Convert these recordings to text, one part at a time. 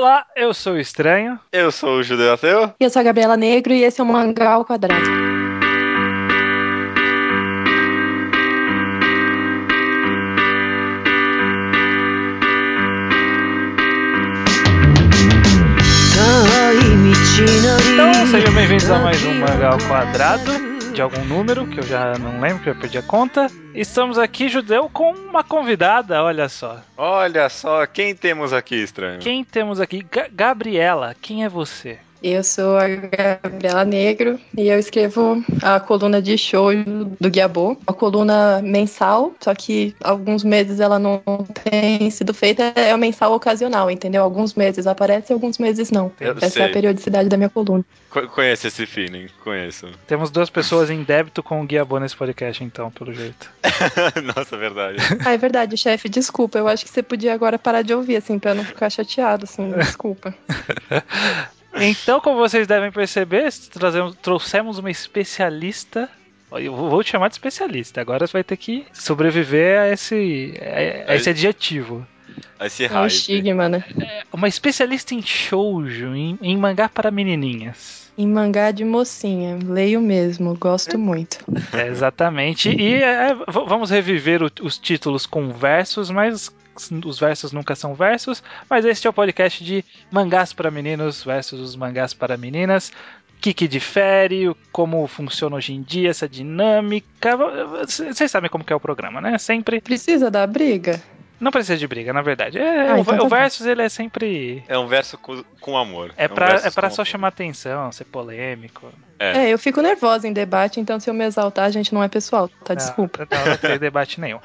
Olá, eu sou o Estranho. Eu sou o Judeu Ateu. E eu sou a Gabriela Negro e esse é o Mangá ao Quadrado. Então, sejam bem-vindos a mais um Mangá ao Quadrado, de algum número, que eu já não lembro, que eu perdi a conta. Estamos aqui, Judeu, com uma convidada, olha só. Olha só, quem temos aqui, estranho? Quem temos aqui? Ga Gabriela, quem é você? Eu sou a Gabriela Negro e eu escrevo a coluna de show do Guiabô, uma coluna mensal, só que alguns meses ela não tem sido feita, é mensal ocasional, entendeu? Alguns meses aparece, alguns meses não. Eu Essa sei. é a periodicidade da minha coluna. Co- conheço esse feeling, conheço. Temos duas pessoas em débito com o Guiabô nesse podcast, então, pelo jeito. Nossa, verdade. Ah, é verdade, chefe, desculpa. Eu acho que você podia agora parar de ouvir, assim, pra não ficar chateado, assim, desculpa. Então, como vocês devem perceber, trazemos- trouxemos uma especialista. Eu vou te chamar de especialista. Agora você vai ter que sobreviver a esse, a- a esse adjetivo. Esse É um hype. estigma, né? Uma especialista em shoujo, em, em mangá para menininhas. Em mangá de mocinha, leio mesmo, gosto muito. É, exatamente. E é, v- vamos reviver o- os títulos com versos, mas os versos nunca são versos. Mas este é o podcast de mangás para meninos versus os mangás para meninas. O que, que difere, como funciona hoje em dia essa dinâmica. Vocês sabem como que é o programa, né? Sempre. Precisa dar briga? Não precisa de briga, na verdade. É, Ah, o, então tá o versus ele é sempre. É um verso com, com amor. É um pra, é pra só amor. chamar atenção, ser polêmico. É. É, eu fico nervosa em debate, então se eu me exaltar, a gente não é pessoal, tá? Desculpa. Não, não ter debate nenhum.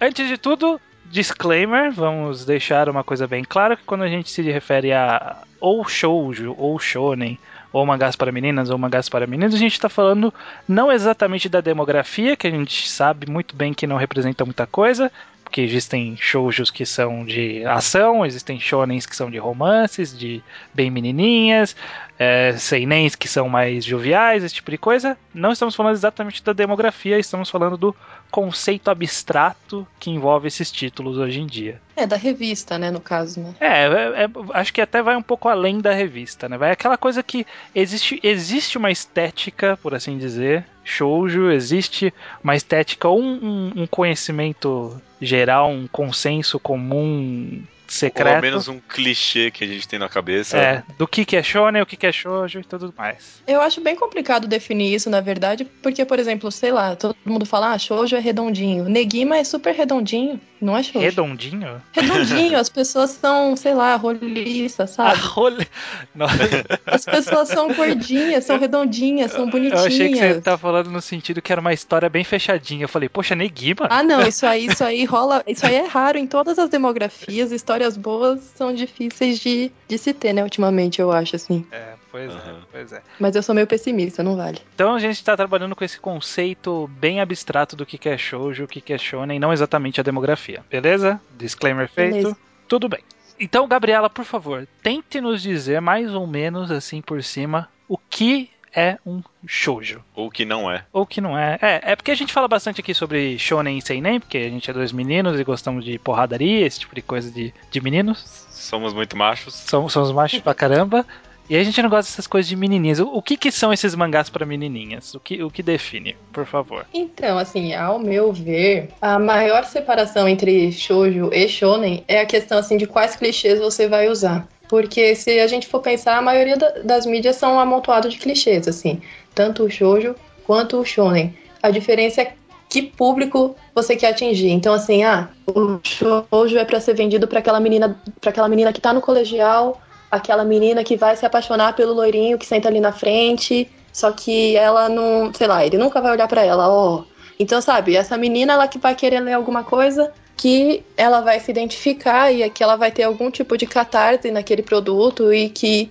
Antes de tudo, disclaimer, vamos deixar uma coisa bem clara, que quando a gente se refere a ou shoujo, ou shonen, ou mangás para meninas, ou mangás para meninos, a gente está falando não exatamente da demografia, que a gente sabe muito bem que não representa muita coisa, porque existem shoujos que são de ação, existem shonens que são de romances, de bem menininhas, é, seinens que são mais joviais, esse tipo de coisa. Não estamos falando exatamente da demografia, estamos falando do conceito abstrato que envolve esses títulos hoje em dia. É, da revista, né, no caso, né? É, é- é- acho que até vai um pouco além da revista, né? Vai aquela coisa que existe, existe uma estética, por assim dizer, shoujo, existe uma estética, ou um, um- um conhecimento geral, um consenso comum secreto. Ou menos um clichê que a gente tem na cabeça. É, do que, que é shonen, o que, que é shoujo e tudo mais. Eu acho bem complicado definir isso, na verdade, porque, por exemplo, sei lá, todo mundo fala, ah, shoujo é redondinho. Negima é super redondinho, não é shoujo. Redondinho? Redondinho, as pessoas são, sei lá, roliças, sabe? Nossa, As pessoas são gordinhas, são redondinhas, são eu bonitinhas. achei que você tava falando no sentido que era uma história bem fechadinha. Eu falei, poxa, Negima? Ah, não, isso aí, isso aí rola. Isso aí é raro em todas as demografias. Histórias boas são difíceis de, de se ter, né, ultimamente, eu acho, assim. É, pois é, Aham. pois é. Mas eu sou meio pessimista, não vale. Então a gente está trabalhando com esse conceito bem abstrato do que é shoujo, o que que é shonen, não exatamente a demografia. Beleza? Disclaimer feito. Beleza. Tudo bem. Então, Gabriela, por favor, tente nos dizer mais ou menos assim por cima o que é um shoujo. Ou que não é. Ou que não é. É, é porque a gente fala bastante aqui sobre shonen e seinen, porque a gente é dois meninos e gostamos de porradaria, esse tipo de coisa de, de meninos. Somos muito machos. Somos, somos machos pra caramba. E a gente não gosta dessas coisas de menininhas. O, o que que são esses mangás pra menininhas? O que, o que define, por favor? Então, assim, ao meu ver, a maior separação entre shoujo e shonen é a questão, assim, de quais clichês você vai usar. Porque se a gente for pensar, a maioria da- das mídias são um amontoado de clichês, assim. Tanto o shoujo quanto o shonen. A diferença é que público você quer atingir. Então, assim, ah, o shoujo é pra ser vendido pra aquela menina, para aquela menina que tá no colegial, aquela menina que vai se apaixonar pelo loirinho que senta ali na frente, só que ela não, sei lá, ele nunca vai olhar pra ela, ó. Então, sabe, essa menina ela que vai querer ler alguma coisa que ela vai se identificar e que ela vai ter algum tipo de catarse naquele produto e que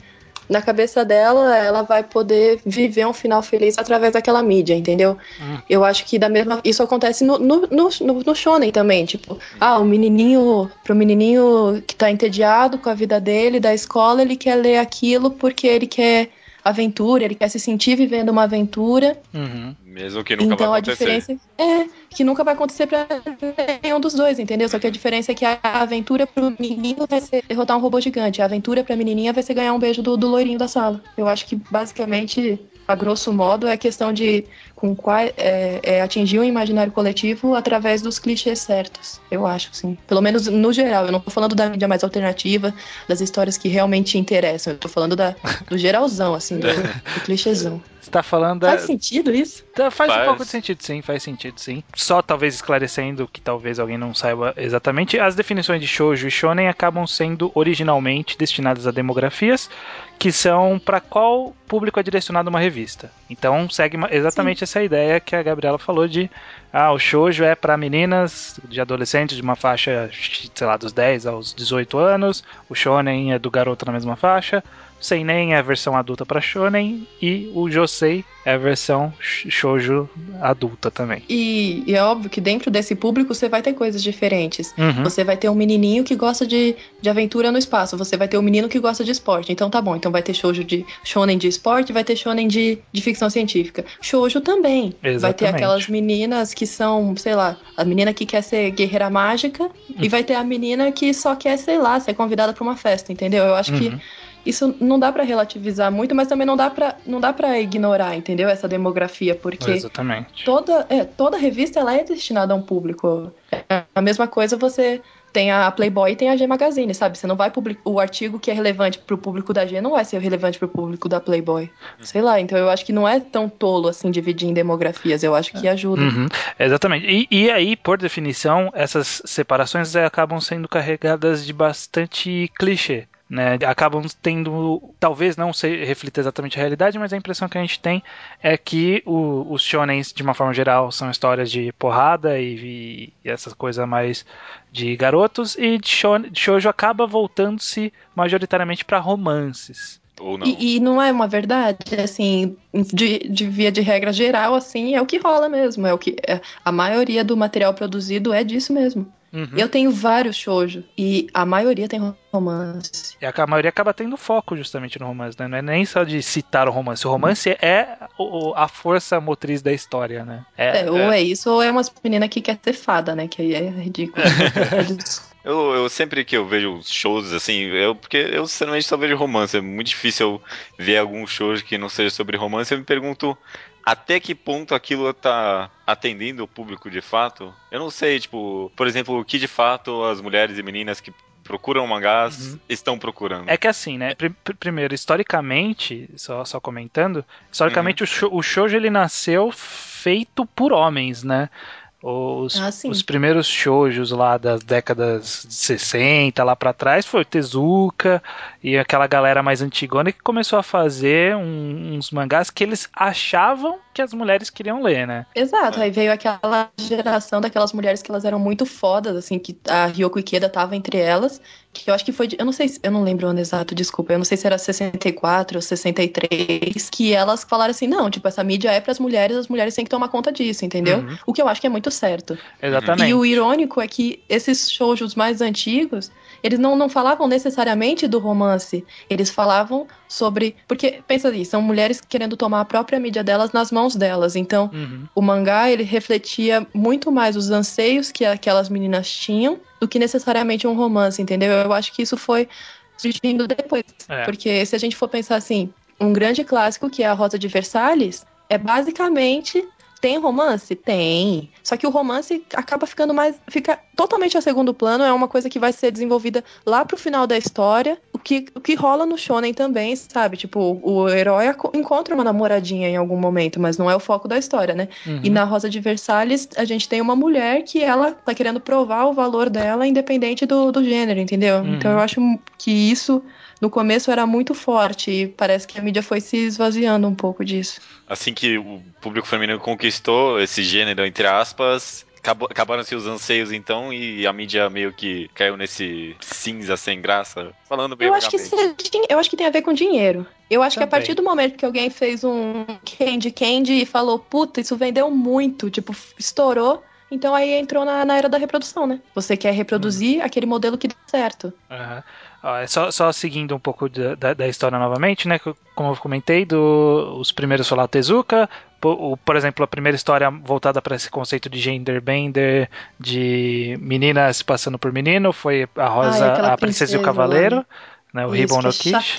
na cabeça dela ela vai poder viver um final feliz através daquela mídia, entendeu? Hum. Eu acho que da mesma isso acontece no, no, no, no- shonen também, tipo, ah, o menininho, pro menininho que tá entediado com a vida dele, da escola, ele quer ler aquilo porque ele quer aventura, ele quer se sentir vivendo uma aventura. Uhum. Mesmo que nunca então vai a acontecer. diferença é que nunca vai acontecer pra nenhum dos dois, entendeu? Só que a diferença é que a aventura pro menino vai ser derrotar um robô gigante, a aventura pra menininha vai ser ganhar um beijo do, do loirinho da sala. Eu acho que basicamente a grosso modo, é questão de com qual, é, é, atingir o imaginário coletivo através dos clichês certos. Eu acho, sim. Pelo menos no geral. Eu não tô falando da mídia mais alternativa, das histórias que realmente interessam. Eu tô falando da, do geralzão, assim, do, do clichêzão. Você tá falando. Faz sentido isso? Tá, faz, Faz. um pouco de sentido, sim, faz sentido, sim. Só talvez esclarecendo que talvez alguém não saiba exatamente, as definições de shoujo e shonen acabam sendo originalmente destinadas a demografias que são para qual público é direcionado uma revista. Então segue exatamente essa ideia que a Gabriela falou de ah, o shoujo é para meninas de adolescentes de uma faixa, sei lá, dos 10 aos 18 anos, o shonen é do garoto na mesma faixa, seinen é a versão adulta para shonen e o josei é a versão sh- shoujo adulta também. E, e é óbvio que dentro desse público você vai ter coisas diferentes. Uhum. Você vai ter um menininho que gosta de, de aventura no espaço, você vai ter um menino que gosta de esporte. Então tá bom, então vai ter shoujo de shonen de esporte, vai ter shonen de, de ficção científica. Shoujo também. Vai ter Exatamente. aquelas meninas que são, sei lá, a menina que quer ser guerreira mágica e vai ter a menina que só quer, sei lá, ser convidada pra uma festa, entendeu? Eu acho que Uhum. Isso não dá pra relativizar muito, mas também não dá pra não dá para ignorar, entendeu? Essa demografia, porque Exatamente. toda, é, toda revista ela é destinada a um público. É a mesma coisa você tem a Playboy e tem a G Magazine, sabe? Você não vai publicar o artigo que é relevante pro público da G não vai ser relevante pro público da Playboy. Sei lá, então eu acho que não é tão tolo assim dividir em demografias, eu acho que ajuda. Uhum, exatamente. E, e aí, por definição, essas separações eh, acabam sendo carregadas de bastante clichê. Né, acabam tendo, talvez não se reflita exatamente a realidade, mas a impressão que a gente tem é que o- os shonens, de uma forma geral, são histórias de porrada e, e essa coisa mais de garotos, e de shoujo acaba voltando-se majoritariamente para romances. Ou não. E, e não é uma verdade, assim, de, de via de regra geral, assim, é o que rola mesmo. É o que é- a maioria do material produzido é disso mesmo. Uhum. Eu tenho vários shoujo e a maioria tem romance. E a maioria acaba tendo foco justamente no romance, né? Não é nem só de citar o romance. O romance é o- a força motriz da história, né? É, ou é isso, ou é umas meninas que quer ser fada, né? Que aí é ridículo. Eu, eu sempre que eu vejo shows assim, eu porque eu sinceramente só vejo romance. É muito difícil eu ver algum show que não seja sobre romance. Eu me pergunto até que ponto aquilo tá atendendo o público de fato. Eu não sei, tipo, por exemplo, o que de fato as mulheres e meninas que procuram mangás Uhum. estão procurando. É que assim, né? Pri- primeiro, historicamente, só, só comentando, historicamente o, shou- o shoujo ele nasceu feito por homens, né? Os, Ah, os primeiros shoujos lá das décadas de 60 lá pra trás foi o Tezuka e aquela galera mais antigona que começou a fazer um- uns mangás que eles achavam que as mulheres queriam ler, né? Exato, aí veio aquela geração daquelas mulheres que elas eram muito fodas, assim, que a Ryoko Ikeda tava entre elas, que eu acho que foi, de, eu não sei, se- eu não lembro o ano exato, desculpa, eu não sei se era 64 ou 63, que elas falaram assim, não, tipo, essa mídia é pras mulheres, as mulheres têm que tomar conta disso, entendeu? Uhum. O que eu acho que é muito certo. Exatamente. E o irônico é que esses shoujos mais antigos, eles não, não falavam necessariamente do romance, eles falavam sobre. Porque, pensa ali, são mulheres querendo tomar a própria mídia delas nas mãos delas. Então, Uhum. o mangá ele refletia muito mais os anseios que aquelas meninas tinham do que necessariamente um romance, entendeu? Eu acho que isso foi surgindo depois. É. Porque se a gente for pensar assim, um grande clássico que é a Rosa de Versalhes é basicamente tem romance? Tem. Só que o romance acaba ficando mais. fica totalmente a segundo plano, é uma coisa que vai ser desenvolvida lá pro final da história. O que, o que rola no Shonen também, sabe? Tipo, o herói encontra uma namoradinha em algum momento, mas não é o foco da história, né? Uhum. E na Rosa de Versalhes, a gente tem uma mulher que ela tá querendo provar o valor dela independente do, do gênero, entendeu? Uhum. Então eu acho que isso no começo era muito forte e parece que a mídia foi se esvaziando um pouco disso. Assim que o público feminino conquistou esse gênero, entre aspas, acabaram-se os anseios então e a mídia meio que caiu nesse cinza sem graça. Falando bem Eu acho, que eu acho que tem a ver com dinheiro. Eu acho que a Também. partir do momento que alguém fez um Candy Candy e falou, puta, isso vendeu muito, tipo, estourou. Então aí entrou na, na era da reprodução, né? Você quer reproduzir aquele modelo que dá certo. Aham. É só, só seguindo um pouco da, da- da história novamente, né? Como eu comentei, do, os primeiros foi lá Tezuka, por, por exemplo, a primeira história voltada para esse conceito de gender bender, de meninas passando por menino, foi a Rosa, Ai, a Princesa e o Cavaleiro. Né, o Ribbon no Kish.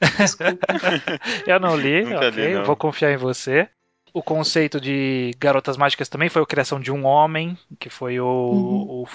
Eu não li, Nunca ok, li, não. vou confiar em você. O conceito de garotas mágicas também foi a criação de um homem, que foi o, Uhum. o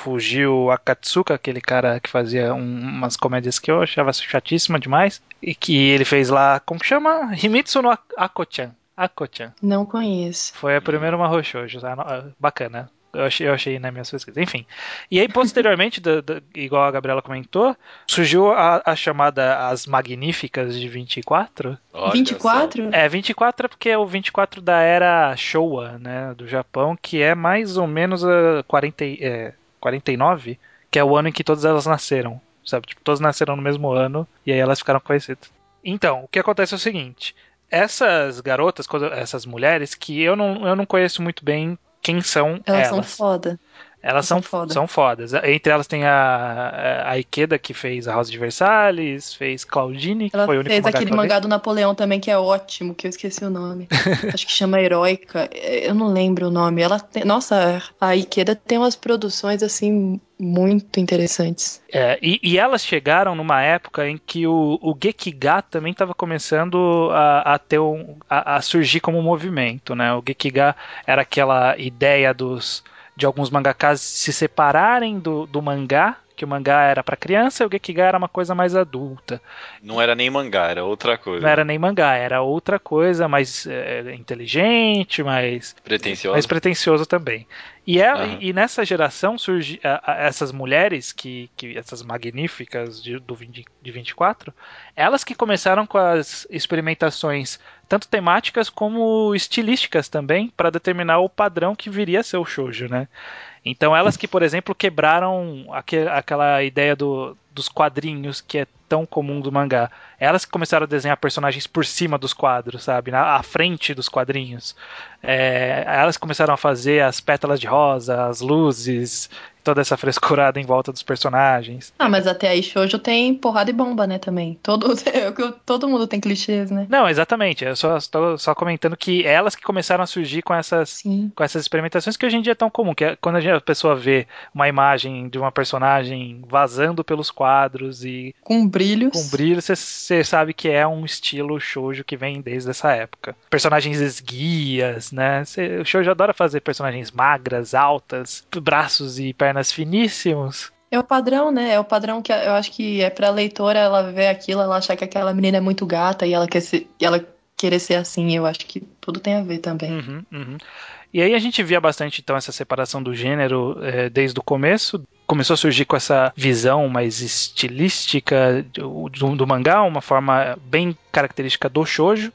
Akatsuka, aquele cara que fazia um- umas comédias que eu achava chatíssima demais. E que ele fez lá, como que chama? Himitsu no Ako-chan. Ako-chan. Não conheço. Foi a primeira Mahou Shoujo, tá? No- Bacana. Eu achei, eu achei nas minhas pesquisas. Enfim. E aí, posteriormente, da- da- igual a Gabriela comentou, surgiu a, a chamada As Magníficas de 24. Olha 24? É, 24 é porque é o 24 da era Showa, né, do Japão, que é mais ou menos a 40, e- é, 49, que é o ano em que todas elas nasceram, sabe? Tipo, todas nasceram no mesmo ano e aí elas ficaram conhecidas. Então, o que acontece é o seguinte, essas garotas, essas mulheres, que eu não, eu não conheço muito bem quem são Elas elas. são foda. Elas são, São foda. são fodas. Entre elas tem a, a Ikeda, que fez a Rosa de Versalhes, fez Claudine, que Ela foi o único fez mangá aquele mangá do Napoleão também, que é ótimo, que eu esqueci o nome. Acho que chama Heróica. Eu não lembro o nome. Ela tem... Nossa, a Ikeda tem umas produções, assim, muito interessantes. É, e, e elas chegaram numa época em que o, o Gekiga também estava começando a, a ter um, a, a surgir como movimento, né? O Gekiga era aquela ideia dos de alguns mangakas se separarem do, do mangá, que o mangá era para criança e o Gekiga era uma coisa mais adulta. Não era nem mangá, era outra coisa. Não era nem mangá, era outra coisa mais é, inteligente, mais Pretenciosa. mais pretencioso também. E, é, Aham. e nessa geração surge a- a- essas mulheres que, que essas magníficas de, do 20, de 24, elas que começaram com as experimentações tanto temáticas como estilísticas também para determinar o padrão que viria a ser o shoujo, né? Então elas que, por exemplo, quebraram aque- aquela ideia do, dos quadrinhos que é tão comum do mangá. Elas que começaram a desenhar personagens por cima dos quadros, sabe? Na à frente dos quadrinhos. É, elas começaram a fazer as pétalas de rosa, as luzes, toda essa frescurada em volta dos personagens. Ah, mas até aí Shoujo tem porrada e bomba, né, também. Todo, todo mundo tem clichês, né? Não, exatamente. Eu só estou só comentando que elas que começaram a surgir com essas Sim. com essas experimentações que hoje em dia é tão comum, que é quando a, gente- a pessoa vê uma imagem de uma personagem vazando pelos quadros e Com brilhos. com brilho, você sabe que é um estilo shoujo que vem desde essa época. Personagens esguias, né? Cê, o shoujo adora fazer personagens magras, altas, braços e pernas finíssimos. É o padrão, né? É o padrão que eu acho que é pra leitora ela ver aquilo, ela achar que aquela menina é muito gata e ela quer ser, ela querer ser assim. Eu acho que tudo tem a ver também. Uhum, uhum. E aí a gente via bastante então essa separação do gênero eh, desde o começo. Começou a surgir com essa visão mais estilística do, do- mangá, uma forma bem característica do shoujo.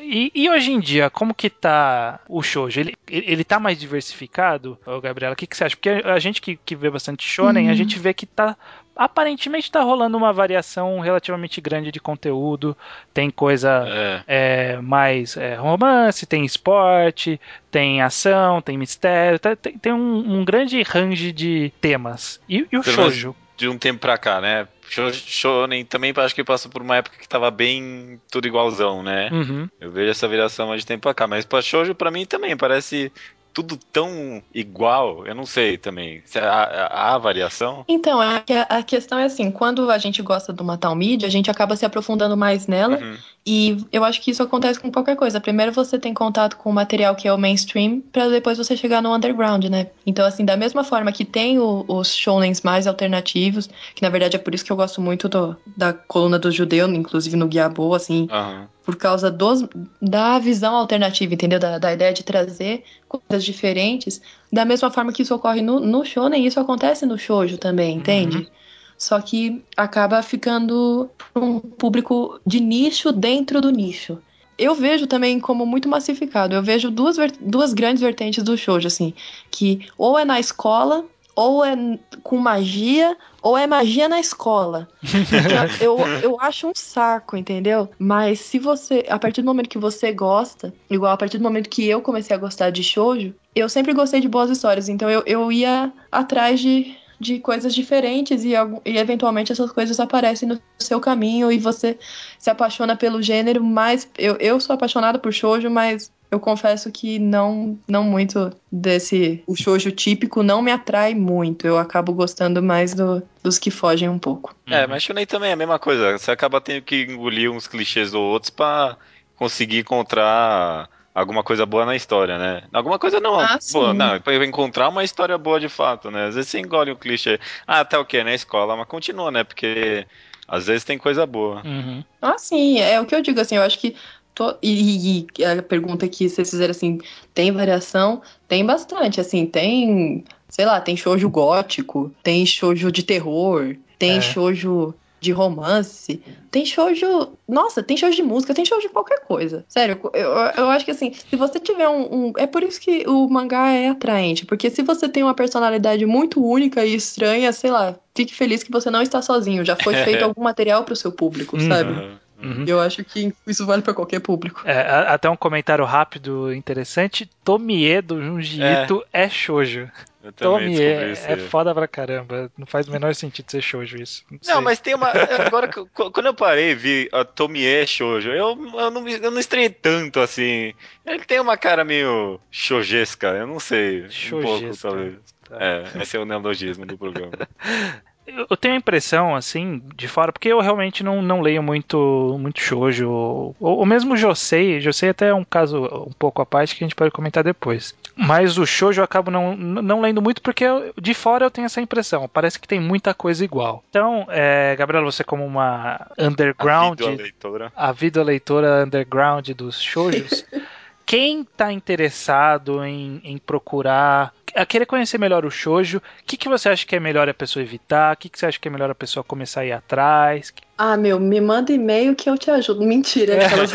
E, e hoje em dia, como que tá o shoujo? Ele, ele tá mais diversificado, Gabriela? O que, que você acha? Porque a gente que, que vê bastante shonen, a Hum. gente vê que tá aparentemente tá rolando uma variação relativamente grande de conteúdo. Tem coisa É. é, mais é, romance, tem esporte, tem ação, tem mistério, tá- tem, tem um, um grande range de temas. E, e o Pelo menos shoujo? De um tempo pra cá, né? Shonen também acho que passou por uma época que tava bem tudo igualzão, né? Uhum. Eu vejo essa viração mais de tempo pra cá. Mas pra Shoujo, pra mim também, parece tudo tão igual. Eu não sei também. Há, há, variação? Então, é a, a questão é assim, quando a gente gosta de uma tal mídia, a gente acaba se aprofundando mais nela, Uhum. E eu acho que isso acontece com qualquer coisa. Primeiro você tem contato com o material que é o mainstream, pra depois você chegar no underground, né? Então, assim, da mesma forma que tem o- os shounens mais alternativos, que na verdade é por isso que eu gosto muito do- da coluna do judeu, inclusive no Guiabô, assim, Aham. por causa dos, da visão alternativa, entendeu? Da, da ideia de trazer coisas diferentes. Da mesma forma que isso ocorre no, no shonen, isso acontece no shoujo também, entende? Só que acaba ficando um público de nicho dentro do nicho. Eu vejo também como muito massificado. Eu vejo duas, duas grandes vertentes do shoujo, assim, que ou é na escola, ou é com magia, ou é magia na escola. eu, eu acho um saco, entendeu? Mas se você, a partir do momento que você gosta, igual a partir do momento que eu comecei a gostar de shoujo, eu sempre gostei de boas histórias, então eu, eu ia atrás de, de coisas diferentes e, e eventualmente essas coisas aparecem no seu caminho e você se apaixona pelo gênero, mas eu, eu sou apaixonada por shoujo, mas eu confesso que não, não muito desse. O shoujo típico não me atrai muito. Eu acabo gostando mais do, dos que fogem um pouco. É, mas Shonen também é a mesma coisa. Você acaba tendo que engolir uns clichês ou outros pra conseguir encontrar alguma coisa boa na história, né? Alguma coisa não, Ah, boa, não, pra encontrar uma história boa de fato, né? Às vezes você engole um clichê. Ah, tá o quê? Na escola, mas continua, né? Porque às vezes tem coisa boa. Uhum. Ah, sim, é o que eu digo, assim, eu acho que. to- E, e a pergunta que vocês fizeram assim, tem variação? Tem bastante, assim, tem, sei lá, tem shoujo gótico, tem shoujo de terror, tem É. shoujo de romance, tem shoujo. Nossa, tem shoujo de música, tem shoujo de qualquer coisa. Sério, eu, eu acho que assim, se você tiver um, um- É por isso que o mangá é atraente, porque se você tem uma personalidade muito única e estranha, sei lá, fique feliz que você não está sozinho, já foi feito algum material pro seu público, Uhum. sabe? Uhum. Eu acho que isso vale pra qualquer público. É, até um comentário rápido interessante. Tomie do Junji É. Ito é shoujo. Eu também Tomie descobri é, isso. é foda pra caramba. Não faz o menor sentido ser shoujo isso. Não, Não, mas tem uma. Agora, quando eu parei e vi a Tomie Shoujo, eu, eu, não, eu não estranhei tanto assim. Ele tem uma cara meio shoujesca, eu não sei. Um pouco, Shoujesca. talvez. Tá. É, esse é o neologismo do programa. Eu tenho a impressão, assim, de fora, porque eu realmente não, não leio muito, muito shoujo. Ou, ou mesmo Josei. Josei até é um caso um pouco à parte que a gente pode comentar depois. Mas o shoujo eu acabo não, não lendo muito porque eu- de fora eu tenho essa impressão. Parece que tem muita coisa igual. Então, é, Gabriela, você como uma underground, A leitora. a vida leitora underground dos shoujos, quem tá interessado em, em procurar, a querer conhecer melhor o shoujo, o que, que você acha que é melhor a pessoa evitar? O que, que você acha que é melhor a pessoa começar a ir atrás? Ah, meu, me manda e-mail que eu te ajudo. Mentira, aquelas.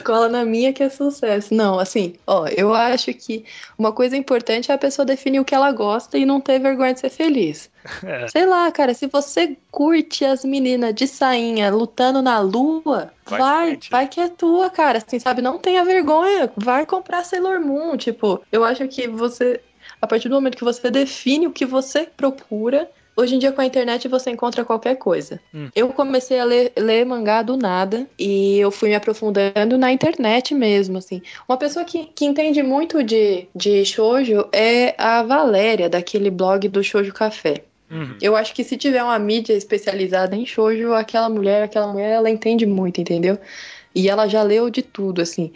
Cola na minha que é sucesso. Não, assim, ó, eu acho que uma coisa importante é a pessoa definir o que ela gosta e não ter vergonha de ser feliz. É. Sei lá, cara, se você curte as meninas de sainha lutando na lua, Vai vai, vai que é tua, cara. Assim, sabe? Não tenha vergonha. Vai comprar Sailor Moon. Tipo, eu acho que você, a partir do momento que você define o que você procura, hoje em dia com a internet você encontra qualquer coisa. Hum. Eu comecei a ler, ler mangá do nada e eu fui me aprofundando na internet mesmo, assim. Uma pessoa que, que entende muito de, de shoujo é a Valéria, daquele blog do Shoujo Café. Uhum. Eu acho que se tiver uma mídia especializada em shoujo, aquela mulher, aquela mulher, ela entende muito, entendeu? E ela já leu de tudo, assim.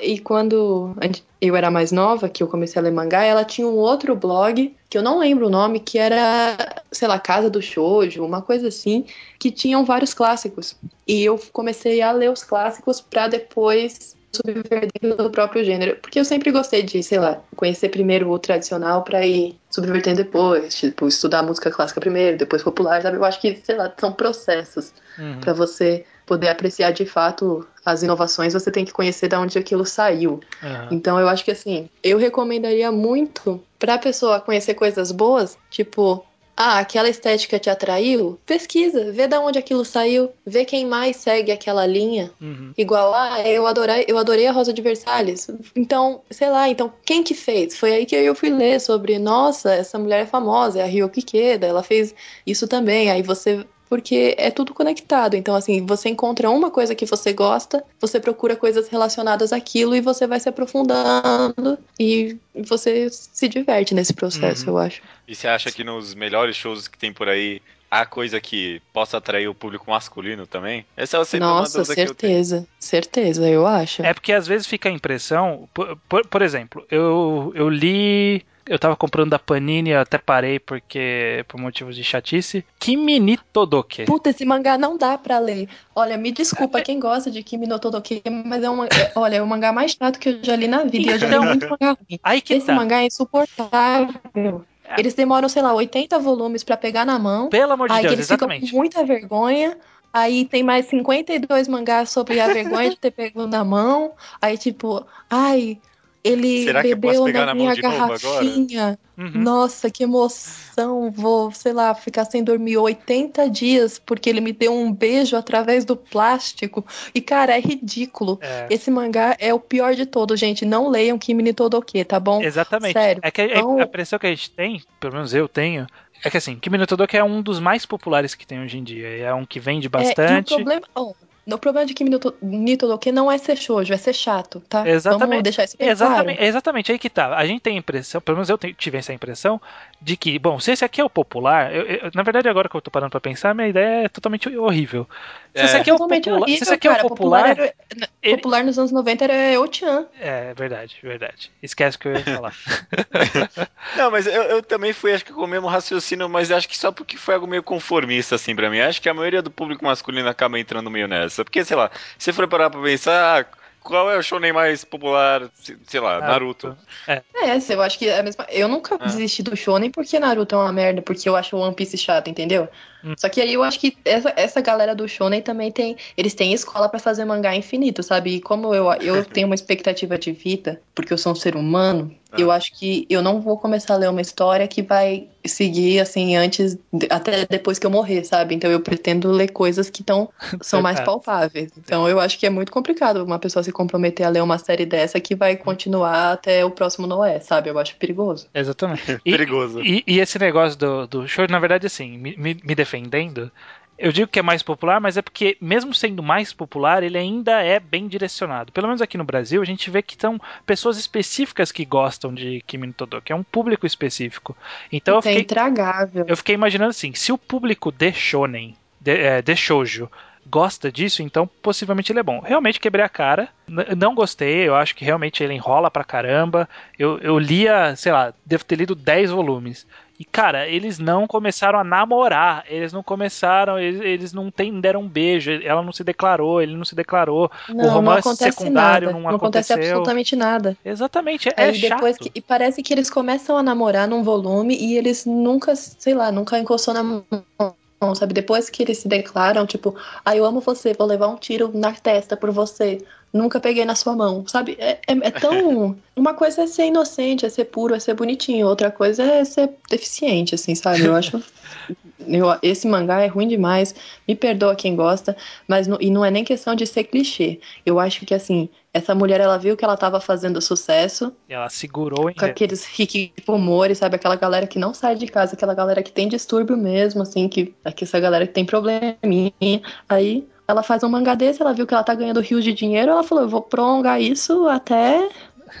E quando eu era mais nova, que eu comecei a ler mangá, ela tinha um outro blog, que eu não lembro o nome, que era, sei lá, Casa do Shoujo, uma coisa assim, que tinham vários clássicos. E eu comecei a ler os clássicos pra depois subvertendo o próprio gênero. Porque eu sempre gostei de, sei lá, conhecer primeiro o tradicional pra ir subvertendo depois. Tipo, estudar música clássica primeiro, depois popular, sabe? Eu acho que, sei lá, são processos. Uhum. Pra você poder apreciar de fato as inovações, você tem que conhecer de onde aquilo saiu. Aham. Então eu acho que assim, eu recomendaria muito pra pessoa conhecer coisas boas, tipo, ah, aquela estética te atraiu? Pesquisa, vê de onde aquilo saiu, vê quem mais segue aquela linha. Uhum. Igual, ah, eu adorei, eu adorei a Rosa de Versalhes. Então, sei lá, então quem que fez? Foi aí que eu fui ler sobre, nossa, essa mulher é famosa, é a Ryo Kikeda, ela fez isso também. Aí você porque é tudo conectado. Então, assim, você encontra uma coisa que você gosta, você procura coisas relacionadas àquilo e você vai se aprofundando e você se diverte nesse processo, Uhum. eu acho. E você acha que nos melhores shows que tem por aí há coisa que possa atrair o público masculino também? Essa é sempre uma Nossa, dúvida que eu tenho. certeza. Certeza, eu acho. É porque às vezes fica a impressão. Por, por, por exemplo, eu, eu li. Eu tava comprando da Panini, até parei porque. por motivos de chatice. Kimi Todoke. Puta, esse mangá não dá pra ler. Olha, me desculpa quem gosta de Kimi no Todoke, mas é um, é- olha, é o mangá mais chato que eu já li na vida. E eu já li Então- muito mangá ruim. Aí que Esse tá. mangá é insuportável. Eles demoram, sei lá, 80 volumes pra pegar na mão. Pelo amor de aí Deus, eles ficam exatamente. com muita vergonha. Aí tem mais 52 mangás sobre a vergonha de ter pego na mão. Aí, tipo, ai, ele Será bebeu na na minha garrafinha. Uhum. Nossa, que emoção! Vou, sei lá, ficar sem dormir 80 dias porque ele me deu um beijo através do plástico. E, cara, é ridículo. É, Esse mangá é o pior de todos, gente. Não leiam Kimi ni Todoke, tá bom? exatamente. Sério. É que a, Então- a impressão que a gente tem, pelo menos eu tenho, é que assim, Kimi no é um dos mais populares que tem hoje em dia. É um que vende É, e o bastante. problema, ó, o problema de Kimi no To- ni Todoke não é ser shoujo, é ser chato, tá? Exatamente. Vamos deixar isso bem Exatamente, claro. exatamente aí que tá. A gente tem a impressão, pelo menos eu tive essa impressão, de que, bom, se esse aqui é o popular, eu- eu- na verdade agora que eu tô parando pra pensar, minha ideia é totalmente horrível. Se É. esse aqui é o Totalmente popular, se horrível, esse aqui é o cara. popular, era- ele- popular nos anos 90 era Ochan. é verdade, verdade. Esquece o que eu ia falar. Não, mas eu, eu também fui, acho que com o mesmo raciocínio, mas acho que só porque foi algo meio conformista, assim, pra mim. Acho que a maioria do público masculino acaba entrando meio nessa. Porque, sei lá, se for parar pra pensar, ah, qual é o shonen mais popular, se- sei lá, Naruto. É, eu acho que é a mesma. Eu nunca Ah. desisti do Shonen porque Naruto é uma merda, porque eu acho o One Piece chato, entendeu? Hum. Só que aí eu acho que essa, essa galera do Shonen também tem. Eles têm escola pra fazer mangá infinito, sabe? E como eu, eu tenho uma expectativa de vida, porque eu sou um ser humano, Ah. eu acho que eu não vou começar a ler uma história que vai seguir assim antes, até depois que eu morrer, sabe? Então eu pretendo ler coisas que tão, são mais Verdade. palpáveis. Então eu acho que é muito complicado uma pessoa se comprometer a ler uma série dessa que vai continuar até o próximo Noé, sabe? Eu acho perigoso. Exatamente. E, Perigoso. e, e esse negócio do, do show, na verdade, assim, me, me- me defendendo, eu digo que é mais popular, mas é porque, mesmo sendo mais popular, ele ainda é bem direcionado. Pelo menos aqui no Brasil, a gente vê que são pessoas específicas que gostam de Kimi no Todoke, é um público específico. Então eu é fiquei, intragável. eu fiquei imaginando assim, se o público de shonen, de, é, de shoujo, gosta disso, então possivelmente ele é bom. Realmente quebrei a cara, não gostei, eu acho que realmente ele enrola pra caramba. Eu, eu lia, sei lá, devo ter lido 10 volumes. E, cara, eles não começaram a namorar, eles não começaram, eles, eles não tem, deram um beijo, ela não se declarou, ele não se declarou. Não, romance não acontece secundário nada. não acontece aconteceu. absolutamente nada. Exatamente, é, é Aí depois chato. que, e parece que eles começam a namorar num volume e eles nunca, sei lá, nunca encostou na mão, sabe? Depois que eles se declaram, tipo, ah, eu amo você, vou levar um tiro na testa por você. Nunca peguei na sua mão, sabe? É, é- é tão. Uma coisa é ser inocente, é ser puro, é ser bonitinho. Outra coisa é ser deficiente, assim, sabe? Eu acho. eu- esse mangá é ruim demais. Me perdoa quem gosta, mas não- e não é nem questão de ser clichê. Eu acho que, assim, essa mulher, ela viu que ela tava fazendo sucesso, Ela segurou em com aqueles hikikomori, sabe? Aquela galera que não sai de casa, aquela galera que tem distúrbio mesmo, assim, que, que essa galera que tem probleminha. Aí ela faz um mangá desse, ela viu que ela tá ganhando rios de dinheiro, ela falou, eu vou prolongar isso até.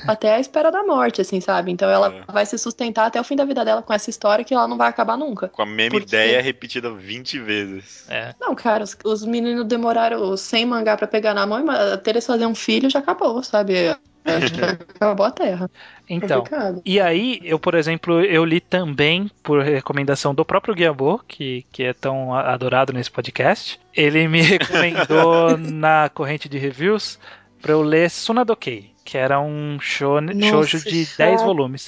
Até a espera da morte, assim, sabe? Então ela É. vai se sustentar até o fim da vida dela com essa história que ela não vai acabar nunca. Com a mesma Porque- ideia repetida 20 vezes. É. Não, cara, os, os meninos demoraram sem mangá pra pegar na mão, mas até eles fazerem um filho já acabou, sabe? Acho que acabou a terra. Então, Complicado. E aí, eu, por exemplo, eu li também, por recomendação do próprio Guiabô, que, que é tão adorado nesse podcast. Ele me recomendou na corrente de reviews pra eu ler Sunadokei, que era um shonen- Nossa, shoujo de chato, 10 volumes.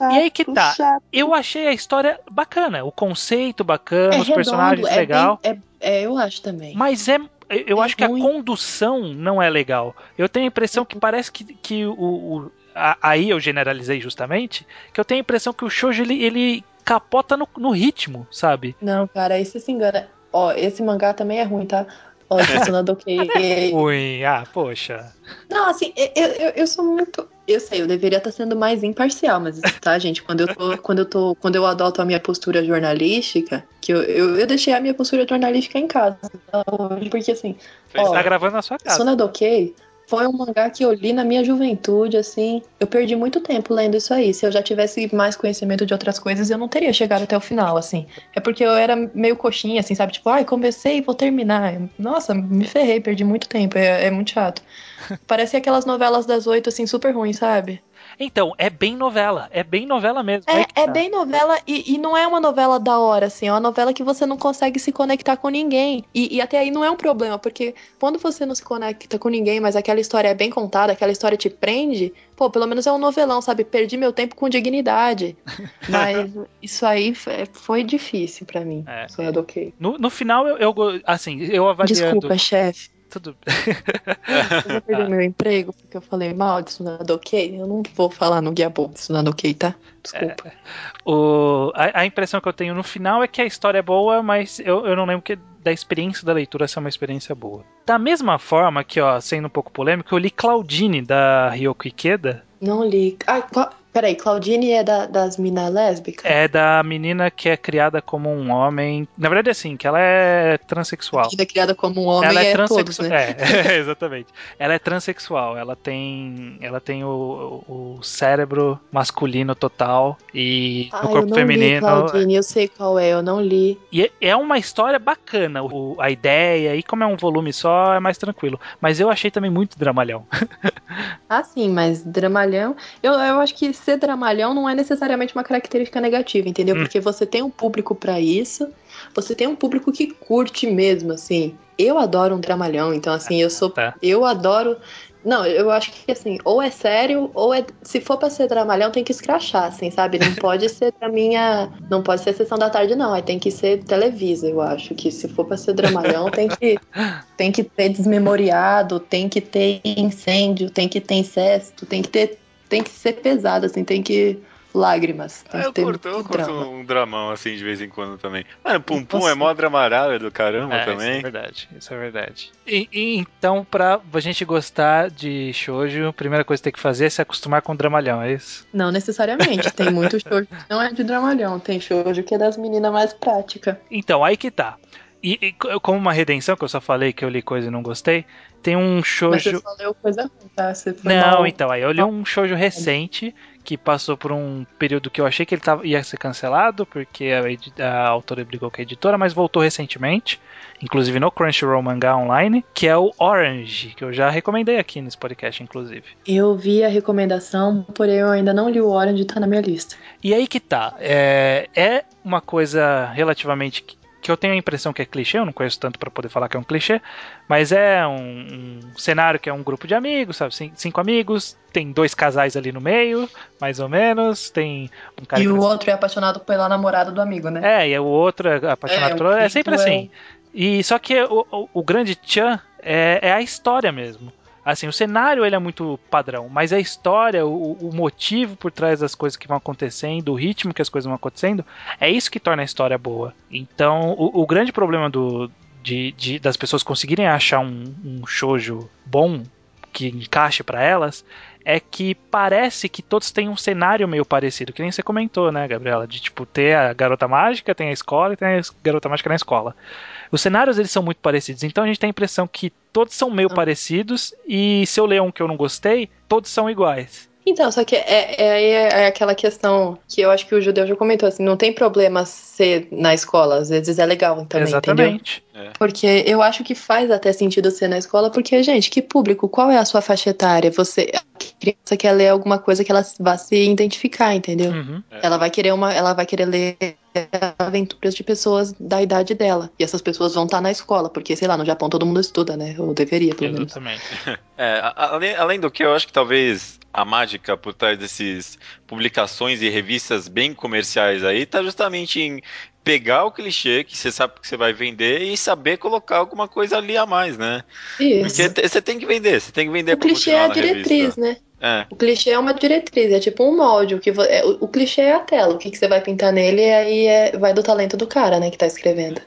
E aí que tá. Chato. Eu achei a história bacana, o conceito bacana, É os personagens redondo, é legal, bem- é, é, eu acho também. mas é eu É acho que a ruim. condução não é legal. Eu tenho a impressão que parece que, que o, o- a- aí eu generalizei justamente, que eu tenho a impressão que o shoujo ele, ele capota no, no ritmo, sabe? Não, cara, aí você se engana. Ó, esse mangá também é ruim, tá? Ó, Tsunadokei. Ui, ah, poxa. Não, assim, eu, eu, eu sou muito. Eu sei, eu deveria estar sendo mais imparcial, mas tá, gente, quando eu tô, quando eu tô, quando eu adoto a minha postura jornalística, que eu, eu, eu deixei a minha postura jornalística em casa, hoje, porque assim, Você Ó, tá gravando na sua casa. Sonadokei foi um mangá que eu li na minha juventude, assim. Eu perdi muito tempo lendo isso aí. Se eu já tivesse mais conhecimento de outras coisas, eu não teria chegado até o final, assim. É porque eu era meio coxinha, assim, sabe? Tipo, ai, comecei e vou terminar. Nossa, me ferrei, perdi muito tempo. É, é muito chato. Parece aquelas novelas das oito, assim, super ruins, sabe? Então, é bem novela. É bem novela mesmo. É, é tá. bem novela e, e não é uma novela da hora, assim. É uma novela que você não consegue se conectar com ninguém. E, e até aí não é um problema, porque quando você não se conecta com ninguém, mas aquela história é bem contada, aquela história te prende, pô, pelo menos é um novelão, sabe? Perdi meu tempo com dignidade. Mas isso aí foi, foi difícil pra mim. É. Ok. No, no final, eu, eu assim, eu avaliando. Desculpa, chefe. Tudo... Eu vou perder meu emprego porque eu falei mal de Tsunadokei. Eu não vou falar no guia bom de Tsunadokei, tá? Desculpa. O, a, a impressão que eu tenho no final é que a história é boa, mas eu, eu não lembro que da experiência da leitura ser uma experiência boa. Da mesma forma que, ó, sendo um pouco polêmico, eu li Claudine, da Ryoko Ikeda. Não li. Ai, qual- Peraí, Claudine é da, das minas lésbicas? É da menina que é criada como um homem. Na verdade, é assim, que ela é transexual. A menina é criada como um homem ela é, é transexual. né? É, exatamente. Ela é transexual. Ela tem, ela tem o, o cérebro masculino total e Ah, o eu corpo não feminino. li, Claudine, eu sei qual é, eu não li. E é uma história bacana, o- a ideia, e como é um volume só, é mais tranquilo. Mas eu achei também muito dramalhão. Ah, sim, mas dramalhão. Eu, eu acho que ser dramalhão não é necessariamente uma característica negativa, entendeu? Hum. Porque você tem um público pra isso, você tem um público que curte mesmo, assim. Eu adoro um dramalhão, então, assim, eu sou. Tá. Eu adoro. Não, eu acho que assim, ou é sério, ou é. Se for pra ser dramalhão, tem que escrachar, assim, sabe? Não pode ser pra minha. Não pode ser sessão da tarde, não. Aí tem que ser Televisa, eu acho. Que se for pra ser dramalhão, tem que. Tem que ter desmemoriado, tem que ter incêndio, tem que ter incesto, tem que ter. Tem que ser pesado, assim, tem que. Lágrimas. Tem Ah, que eu ter curto, eu curto drama. um dramão assim de vez em quando também. Mano, Pum Pum Nossa. é mó dramaralho do caramba É, Isso é também. verdade, isso é verdade. E, e então, pra a gente gostar de shoujo, a primeira coisa que tem que fazer é se acostumar com o dramalhão, é isso? Não necessariamente. Tem muito shoujo que não é de dramalhão. Tem shoujo que é das meninas mais práticas. Então, aí que tá. E, e co- como uma redenção, que eu só falei que eu li coisa e não gostei, tem um Mas shoujo... você só leu coisa ruim, tá? Você foi Não, mal. então, aí eu li um shoujo recente que passou por um período que eu achei que ele tava, ia ser cancelado, porque a, a autora brigou com a editora, mas voltou recentemente, inclusive no Crunchyroll Mangá Online, que é o Orange, que eu já recomendei aqui nesse podcast, inclusive. Eu vi a recomendação, porém eu ainda não li o Orange, tá na minha lista. E aí que tá, é, é uma coisa relativamente que, eu tenho a impressão que é clichê, eu não conheço tanto pra poder falar que é um clichê, mas é um, um cenário que é um grupo de amigos, sabe, cin- cinco amigos, tem dois casais ali no meio, mais ou menos, tem um cara e o outro é apaixonado pela namorada do amigo, né? É, e o outro é apaixonado É, outra. É sempre é assim. E só que o, o, o grande tchan é, é a história mesmo. Assim, o cenário ele é muito padrão, mas a história, o, o motivo por trás das coisas que vão acontecendo, o ritmo que as coisas vão acontecendo, é isso que torna a história boa. Então, o, o grande problema do, de, de- das pessoas conseguirem achar um, um shoujo bom que encaixe pra elas é que parece que todos têm um cenário meio parecido, que nem você comentou, né, Gabriela? De tipo, ter a garota mágica, tem a escola e tem a garota mágica na escola. Os cenários eles são muito parecidos, então a gente tem a impressão que todos são meio Ah. parecidos e se eu ler um que eu não gostei, todos são iguais. Então, só que é, é, é, é aquela questão que eu acho que o judeu já comentou, assim, não tem problema ser na escola, às vezes é legal também, entendeu? Exatamente. Porque eu acho que faz até sentido ser na escola, porque, gente, que público? Qual é a sua faixa etária? Você, a criança quer ler alguma coisa que ela vá se identificar, entendeu? Uhum. Ela vai querer uma, ela vai querer ler aventuras de pessoas da idade dela. E essas pessoas vão estar na escola, porque, sei lá, no Japão todo mundo estuda, né? Ou deveria, pelo menos. Exatamente. É, além, além do que, eu acho que talvez a mágica por trás desses publicações e revistas bem comerciais aí tá justamente em pegar o clichê que você sabe que você vai vender e saber colocar alguma coisa ali a mais, né? Isso. Porque você tem que vender, você tem que vender O clichê é a diretriz, né? É. O clichê é uma diretriz, é tipo um molde. O, que é, o, o clichê é a tela. O que, que você vai pintar nele e aí é, vai do talento do cara, né, que tá escrevendo.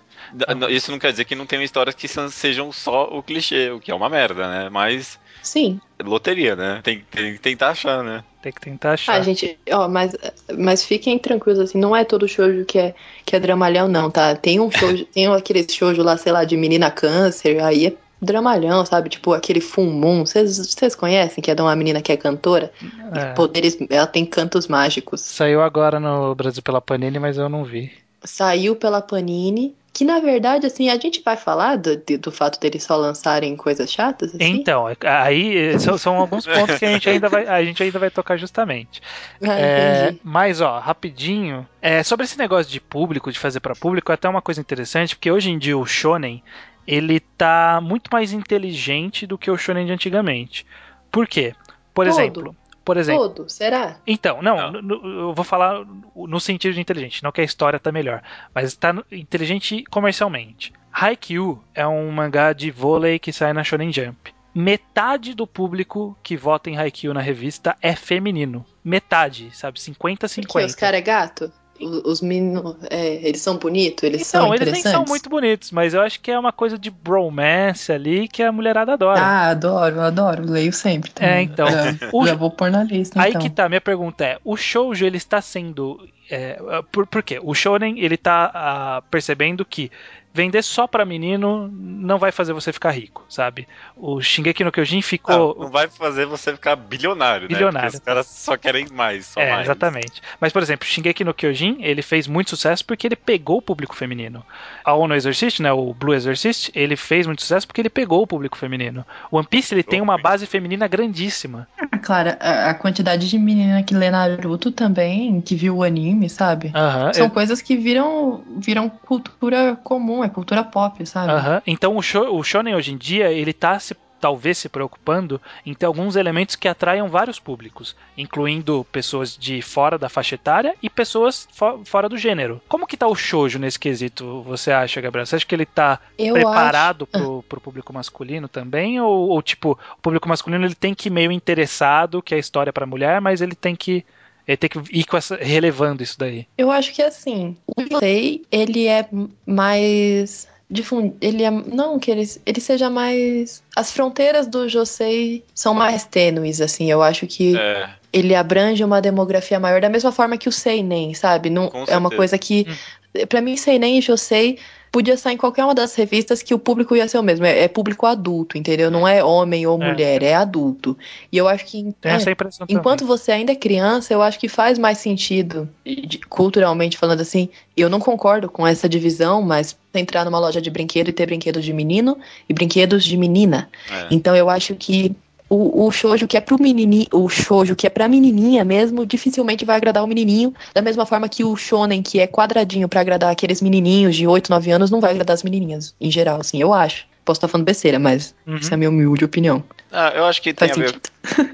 Isso não quer dizer que não tenham histórias que sejam só o clichê, o que é uma merda, né? Mas Sim. loteria, né? Tem, tem que tentar achar, né? Tem que tentar achar. Ah, gente, ó, mas, mas fiquem tranquilos, assim, não é todo shoujo que é, que é dramalhão, não, tá? Tem um shoujo, tem aquele shoujo lá, sei lá, de menina câncer, aí é dramalhão, sabe? Tipo, aquele Full Moon, vocês vocês conhecem, que é de uma menina que é cantora? É. Poderes, ela tem cantos mágicos. Saiu agora no Brasil pela Panini, mas eu não vi. Saiu pela Panini, que na verdade, assim, a gente vai falar do, do fato deles só lançarem coisas chatas, assim? Então, é- aí eh, são, são alguns pontos que a gente ainda vai, a gente ainda vai tocar justamente. Ah, É, mas, ó, rapidinho, é, sobre esse negócio de público, de fazer pra público, é até uma coisa interessante, porque hoje em dia o shonen, ele tá muito mais inteligente do que o shonen de antigamente. Por quê? Por Todo. exemplo, por exemplo, Todo, será? então, não, Não. eu vou falar no sentido de inteligente, não que a história tá melhor, mas tá inteligente comercialmente. Haikyuu é um mangá de vôlei que sai na Shonen Jump. Metade do público que vota em Haikyuu na revista é feminino. Metade, sabe? Porque os 50-50. caras é gato? Os meninos, é, eles são bonitos, eles então, são eles nem são muito bonitos, mas eu acho que é uma coisa de bromance ali que a mulherada adora. Ah, adoro, adoro. Leio sempre. Também. É, então. Já, O- já vou pôr na lista, Aí então. que tá, minha pergunta é, o shoujo ele está sendo é, por, por quê? O shonen ele tá ah, percebendo que vender só pra menino não vai fazer você ficar rico, sabe? O Shingeki no Kyojin ficou Não, não vai fazer você ficar bilionário, Bilionário. né? Porque os caras só querem mais, só É, mais. exatamente. Mas, por exemplo, Shingeki no Kyojin, ele fez muito sucesso porque ele pegou o público feminino. A Ono Exorcist, né, o Blue Exorcist, ele fez muito sucesso porque ele pegou o público feminino. O One Piece, ele tem uma base feminina grandíssima. Ah, Clara, a, a quantidade de menina que lê Naruto também, que viu o anime, sabe? Aham, São é- coisas que viram, viram cultura comum, é cultura pop, sabe? Então, o, sho- o Shonen hoje em dia, ele tá se talvez se preocupando em ter alguns elementos que atraiam vários públicos, incluindo pessoas de fora da faixa etária e pessoas fo- fora do gênero. Como que tá o shoujo nesse quesito, você acha, Gabriel? Você acha que ele tá Eu preparado acho. pro, pro público masculino também? Ou, ou, tipo, o público masculino ele tem que ir meio interessado que é a história pra mulher, mas ele tem que. Ele tem que ir com essa, relevando isso daí. Eu acho que assim, o Josei, ele é mais difundido, ele é não que ele, ele seja mais as fronteiras do Josei são mais tênues assim, eu acho que É, ele abrange uma demografia maior da mesma forma que o Seinen, sabe? Não Com é uma coisa que Pra mim Seinen e Josei podia estar em qualquer uma das revistas que o público ia ser o mesmo, é, é público adulto, entendeu? Não é homem ou É. mulher, é adulto. E eu acho que Tem é, essa impressão Enquanto você ainda é criança, eu acho que faz mais sentido, culturalmente falando assim. Eu não concordo com essa divisão, mas você entrar numa loja de brinquedo e ter brinquedos de menino e brinquedos de menina. é. Então eu acho que o, o shoujo que é pro menininho, o shoujo que é pra menininha mesmo, dificilmente vai agradar o menininho, da mesma forma que o shonen que é quadradinho pra agradar aqueles menininhos de 8, 9 anos não vai agradar as menininhas, em geral, assim, eu acho. Posso estar falando besteira, mas Uhum. essa é a minha humilde opinião. Ah, eu acho que tem Faz a ver.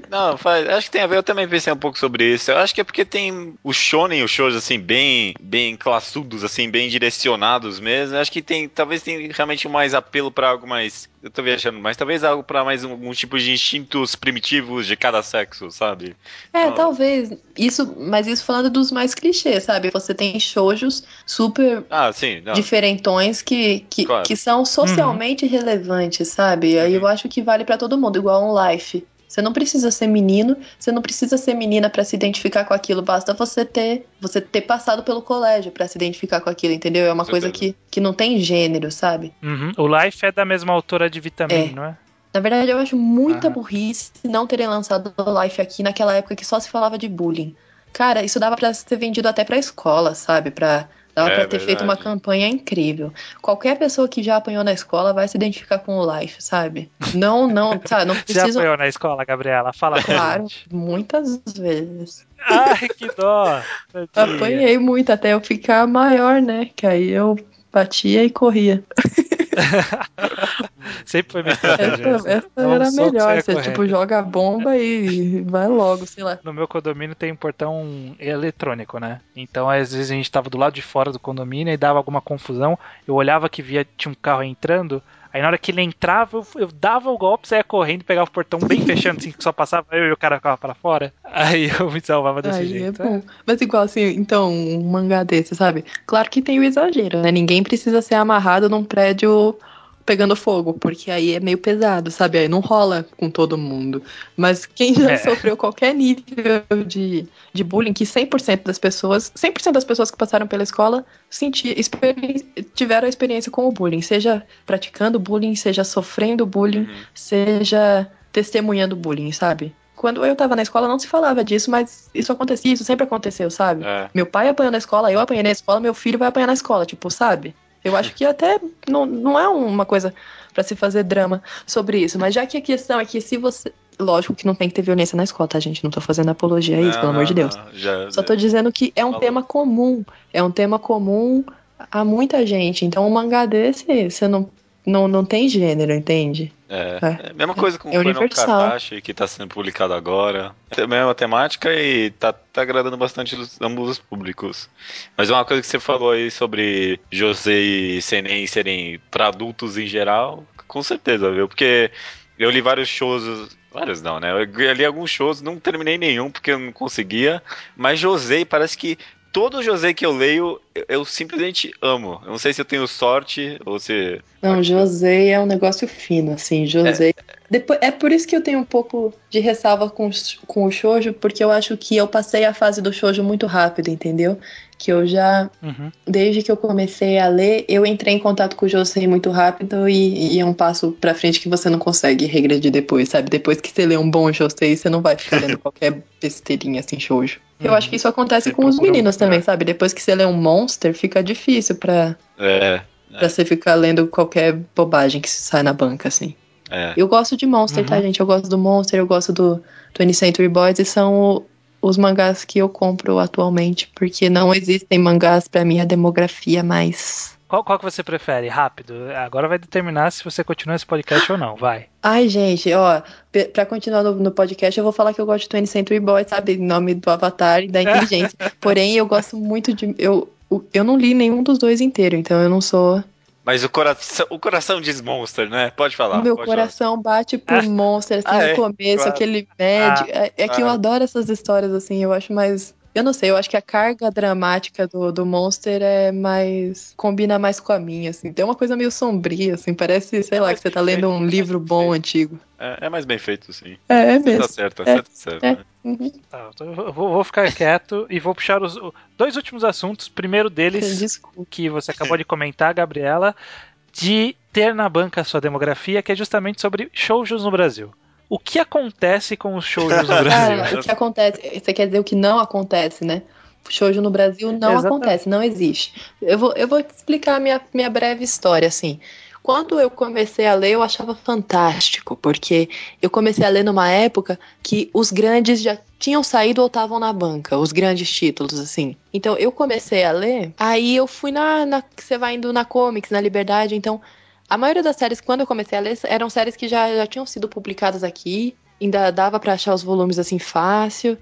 Não, faz, acho que tem a ver. Eu também pensei um pouco sobre isso. Eu acho que é porque tem o shonen e os shows assim bem, bem classudos, assim, bem direcionados mesmo. Eu acho que tem, talvez tem realmente mais apelo pra algo mais. Eu tô viajando, mas talvez algo pra mais um, um tipo de instintos primitivos de cada sexo, sabe? É, Não. talvez. Isso, mas isso falando dos mais clichês, sabe? Você tem shoujos super Ah, sim. Não. diferentões que, que, Claro. que são socialmente relevantes, sabe? Aí eu Uhum. acho que vale pra todo mundo, igual um life. Você não precisa ser menino, você não precisa ser menina pra se identificar com aquilo, basta você ter, você ter passado pelo colégio pra se identificar com aquilo, entendeu? É uma coisa que, que não tem gênero, sabe? Uhum. O Life é da mesma autora de Vitamin, É. não é? Na verdade, eu acho muita burrice não terem lançado o Life aqui naquela época que só se falava de bullying. Cara, isso dava pra ser vendido até pra escola, sabe? Pra, dava É, pra ter feito uma verdade. campanha incrível. Qualquer pessoa que já apanhou na escola vai se identificar com o Life, sabe? Não, não, sabe? Não Você precisa. apoiou na escola, Gabriela? Fala Claro, muitas vezes. Ai, que dó. Tadinha. Apanhei muito até eu ficar maior, né? Que aí eu batia e corria. Sempre foi minha estratégia. Essa, essa um era melhor. Você, correndo. tipo, joga a bomba e vai logo, sei lá. No meu condomínio tem um portão eletrônico, né? Então, às vezes a gente tava do lado de fora do condomínio e dava alguma confusão. Eu olhava que via tinha um carro entrando. Aí na hora que ele entrava, eu, eu dava o golpe, saía correndo, pegava o portão bem fechando, assim, que só passava eu e o cara ficava pra fora. Aí eu me salvava desse Aí jeito. é. Mas igual assim, então, um mangá desse, sabe? Claro que tem o exagero, né? Ninguém precisa ser amarrado num prédio pegando fogo, porque aí é meio pesado, sabe? Aí não rola com todo mundo. Mas quem já É. sofreu qualquer nível de, de bullying, que 100% das pessoas, 100% das pessoas que passaram pela escola senti, tiveram a experiência com o bullying, seja praticando bullying, seja sofrendo bullying, Uhum. seja testemunhando bullying, sabe? Quando eu tava na escola não se falava disso, mas isso acontecia, isso sempre aconteceu, sabe? É. Meu pai apanhou na escola, eu apanhei na escola, meu filho vai apanhar na escola, tipo, sabe? Eu acho que até não, não é uma coisa pra se fazer drama sobre isso, mas já que a questão é que se você. Lógico que não tem que ter violência na escola, tá, gente? Não tô fazendo apologia a isso, Não, pelo amor de Deus. não, Já, Só tô dizendo que é um Falou. tema comum. É um tema comum a muita gente. Então, um mangá desse, você não, não, não tem gênero, entende? É, É. é a mesma coisa com É o universal. Katashi, que tá sendo publicado agora. É a mesma temática e tá, tá agradando bastante os- ambos os públicos. Mas uma coisa que você falou aí sobre José e Senem serem pra adultos em geral, com certeza, viu? Porque eu li vários shows. Vários não, né? Eu li alguns shows, não terminei nenhum porque eu não conseguia. Mas José parece que todo José que eu leio, eu, eu simplesmente amo. Eu não sei se eu tenho sorte ou se. Não, José é um negócio fino, assim, José. É. Depois, é por isso que eu tenho um pouco de ressalva com, com o shoujo, porque eu acho que eu passei a fase do shoujo muito rápido, entendeu? Que eu já, uhum. desde que eu comecei a ler, eu entrei em contato com o Josei muito rápido e, e, é um passo pra frente que você não consegue regredir depois, sabe? Depois que você lê um bom Josei, você não vai ficar lendo qualquer besteirinha assim, shoujo. Uhum. Eu acho que isso acontece você com os meninos também, sabe? Depois que você lê um Monster, fica difícil pra, é, é. pra você ficar lendo qualquer bobagem que sai na banca, assim. É. Eu gosto de Monster, tá, uhum. tá, gente? Eu gosto do Monster, eu gosto do 20th Century Boys e são os mangás que eu compro atualmente, porque não existem mangás para minha demografia mais. Qual, qual que você prefere? Rápido. Agora vai determinar se você continua esse podcast ou não. Vai. Ai, gente, ó, pra continuar no, no, podcast, eu vou falar que eu gosto de 20 Century Boy, sabe? Nome do Avatar e da inteligência. Porém, eu gosto muito de. Eu, eu não li nenhum dos dois inteiro, então eu não sou mas o coração, o coração diz Monster, né? Pode falar. Meu pode coração falar. bate pro ah. Monster, assim, ah, no é? começo, claro. aquele médico. Ah, é, é, que eu adoro essas histórias, assim, eu acho mais eu não sei, eu acho que a carga dramática do, do Monster é mais. combina mais com a minha, assim. Tem uma coisa meio sombria, assim, parece, sei é lá, que você tá lendo um livro bom, antigo. É, é, mais bem feito, sim. É, é mesmo. Tá certo, tá é, certo, certo. É. Né? Uhum. Tá, então eu vou, vou, ficar quieto e vou puxar os dois últimos assuntos. Primeiro deles, Desculpa. que você acabou de comentar, Gabriela, de ter na banca a sua demografia, que é justamente sobre shoujos no Brasil. O que acontece com os shoujos no Brasil? Cara, o que acontece? Você quer dizer o que não acontece, né? Shoujo no Brasil não Exatamente. acontece, não existe. Eu vou, eu vou explicar a minha, minha breve história, assim. Quando eu comecei a ler, eu achava fantástico, porque eu comecei a ler numa época que os grandes já tinham saído ou estavam na banca, os grandes títulos, assim. Então eu comecei a ler, aí eu fui na. na você vai indo na Comics, na Liberdade, então a maioria das séries, quando eu comecei a ler, eram séries que já, já tinham sido publicadas aqui, ainda dava para achar os volumes assim fácil.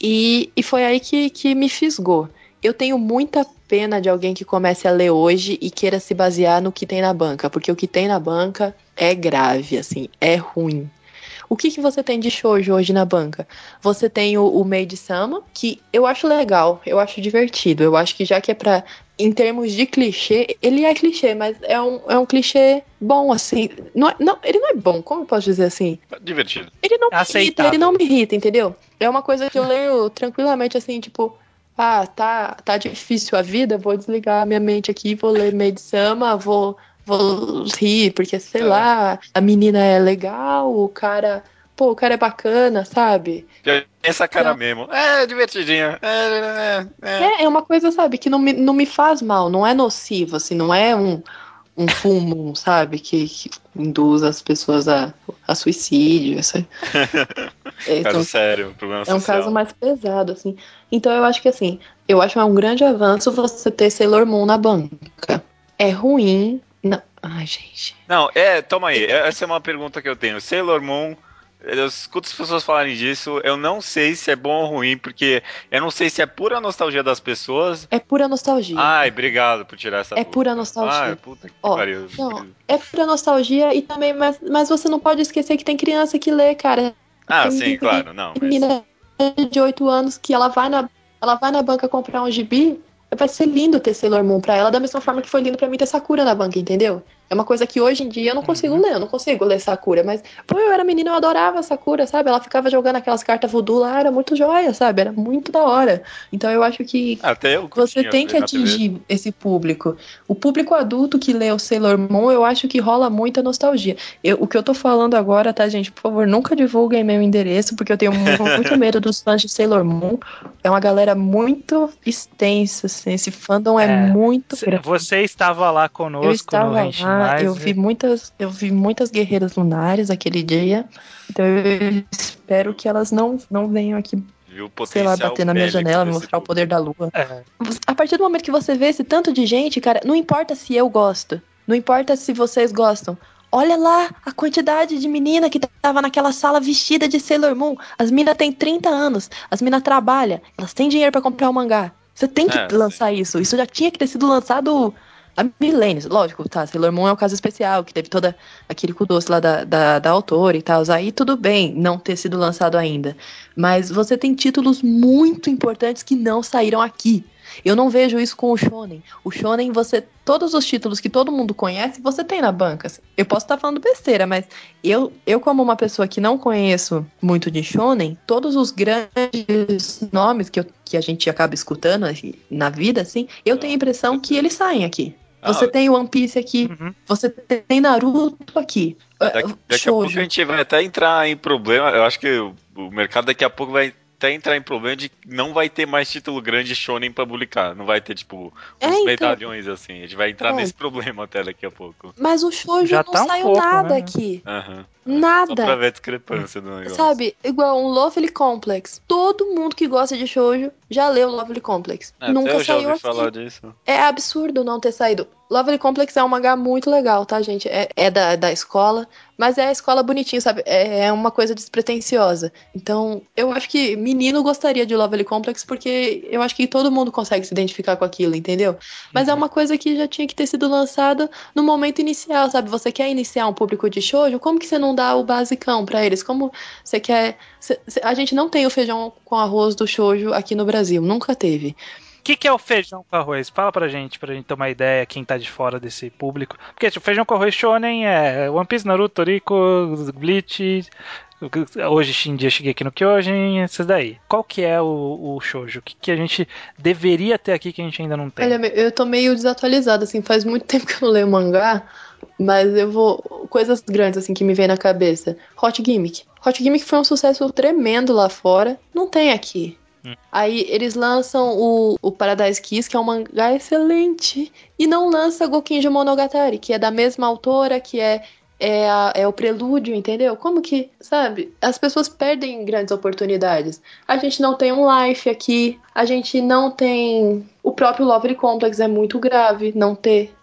E, e foi aí que, que me fisgou. Eu tenho muita pena de alguém que comece a ler hoje e queira se basear no que tem na banca, porque o que tem na banca é grave, assim, é ruim. O que, que você tem de shoujo hoje na banca? Você tem o, o Maid Sama, que eu acho legal, eu acho divertido. Eu acho que já que é pra. Em termos de clichê, ele é clichê, mas é um, é um clichê bom, assim. Não, é, não, ele não é bom, como eu posso dizer assim? Divertido. Ele não me irrita, ele não me irrita, entendeu? É uma coisa que eu leio tranquilamente, assim, tipo, ah, tá, tá difícil a vida, vou desligar a minha mente aqui, vou ler Maid Sama, vou vou rir, porque, sei é. lá, a menina é legal, o cara. Pô, o cara é bacana, sabe? Essa cara mesmo. É divertidinha. É, é, é. é, uma coisa, sabe, que não me, não me faz mal, não é nocivo, assim, não é um, um fumo, sabe, que, que induz as pessoas a, a suicídio. Essa... é, caso então, sério, problema É um caso mais pesado, assim. Então eu acho que, assim, eu acho um grande avanço você ter Sailor Moon na banca. É ruim, não. Ai, gente. Não, é, toma aí. Essa é uma pergunta que eu tenho. Sailor Moon. Eu escuto as pessoas falarem disso, eu não sei se é bom ou ruim, porque eu não sei se é pura nostalgia das pessoas. É pura nostalgia. Ai, obrigado por tirar essa É pura nostalgia. Ai, puta que Ó, pariu. Não, é pura nostalgia e também, mas, mas você não pode esquecer que tem criança que lê, cara. Ah, tem, sim, claro, não. Menina mas... de 8 anos que ela vai na, ela vai na banca comprar um gibi, vai ser lindo ter Sailor Moon pra ela, da mesma forma que foi lindo pra mim ter Sakura na banca, entendeu? É uma coisa que hoje em dia eu não consigo uhum. ler, eu não consigo ler Sakura, mas, pô, eu era menina, eu adorava Sakura, sabe? Ela ficava jogando aquelas cartas voodoo lá, era muito joia, sabe? Era muito da hora. Então eu acho que Até eu você tem que atingir esse público. O público adulto que lê o Sailor Moon, eu acho que rola muita nostalgia. Eu, o que eu tô falando agora, tá, gente? Por favor, nunca divulguem meu endereço, porque eu tenho muito medo dos fãs de Sailor Moon. É uma galera muito extensa, assim, esse fandom é, é muito grande. Você estava lá conosco no Henshin eu vi muitas, eu vi muitas guerreiras lunares aquele dia. Então eu espero que elas não, não venham aqui sei lá, bater na minha janela, me mostrar o poder da lua. É. A partir do momento que você vê esse tanto de gente, cara, não importa se eu gosto, não importa se vocês gostam. Olha lá a quantidade de menina que tava naquela sala vestida de Sailor Moon. As minas têm 30 anos, as minas trabalham, elas têm dinheiro para comprar o um mangá. Você tem que é, lançar sim. isso. Isso já tinha que ter sido lançado há milênios. Lógico, tá, Sailor Moon é um caso especial, que teve toda aquele cu doce lá da, da, da autora e tal. Aí tudo bem não ter sido lançado ainda. Mas você tem títulos muito importantes que não saíram aqui. Eu não vejo isso com o shonen. O shonen, você todos os títulos que todo mundo conhece, você tem na banca. Eu posso estar falando besteira, mas eu, eu como uma pessoa que não conheço muito de shonen, todos os grandes nomes que, eu, que a gente acaba escutando na vida, assim, eu tenho a impressão que eles saem aqui. Você ah, tem One Piece aqui, uhum. você tem Naruto aqui. Daqui, daqui a pouco a gente vai até entrar em problema. Eu acho que o mercado daqui a pouco vai até entrar em problema de não vai ter mais título grande shonen pra publicar. Não vai ter, tipo, uns é, então... medalhões assim. A gente vai entrar é. nesse problema até daqui a pouco. Mas o shoujo Já não tá saiu um pouco, nada né? aqui. Uhum. Nada. Só pra ver a discrepância do negócio. Sabe, igual um Lovely Complex. Todo mundo que gosta de shoujo já leu Lovely Complex. É, Nunca eu saiu já ouvi aqui. falar disso. É absurdo não ter saído. Lovely Complex é um mangá muito legal, tá, gente? É, é da, da escola, mas é a escola bonitinha, sabe? É, é, uma coisa despretensiosa. Então, eu acho que menino gostaria de Lovely Complex porque eu acho que todo mundo consegue se identificar com aquilo, entendeu? Mas é uhum. é uma coisa que já tinha que ter sido lançada no momento inicial, sabe? Você quer iniciar um público de shoujo, como que você não dá o basicão para eles? Como você quer... A gente não tem o feijão com arroz do shoujo aqui no Brasil, nunca teve. O que, que, é o feijão com arroz? Fala pra gente, pra gente ter uma ideia, quem tá de fora desse público. Porque o tipo, feijão com arroz shonen é One Piece, Naruto, Toriko, Bleach, hoje em dia cheguei aqui no Kyojin, esses daí. Qual que é o, o shoujo? O que, que a gente deveria ter aqui que a gente ainda não tem? Olha, eu tô meio desatualizada, assim, faz muito tempo que eu não leio mangá, mas eu vou... Coisas grandes, assim, que me vem na cabeça. Hot Gimmick. Hot Gimmick foi um sucesso tremendo lá fora, não tem aqui. Hum. Aí eles lançam o, o Paradise Kiss, que é um mangá excelente, e não lança Gokinjo Monogatari, que é da mesma autora, que é é, a, é, o prelúdio, entendeu? Como que, sabe? As pessoas perdem grandes oportunidades. A gente não tem um life aqui, a gente não tem. O próprio Lovely Complex é muito grave não ter.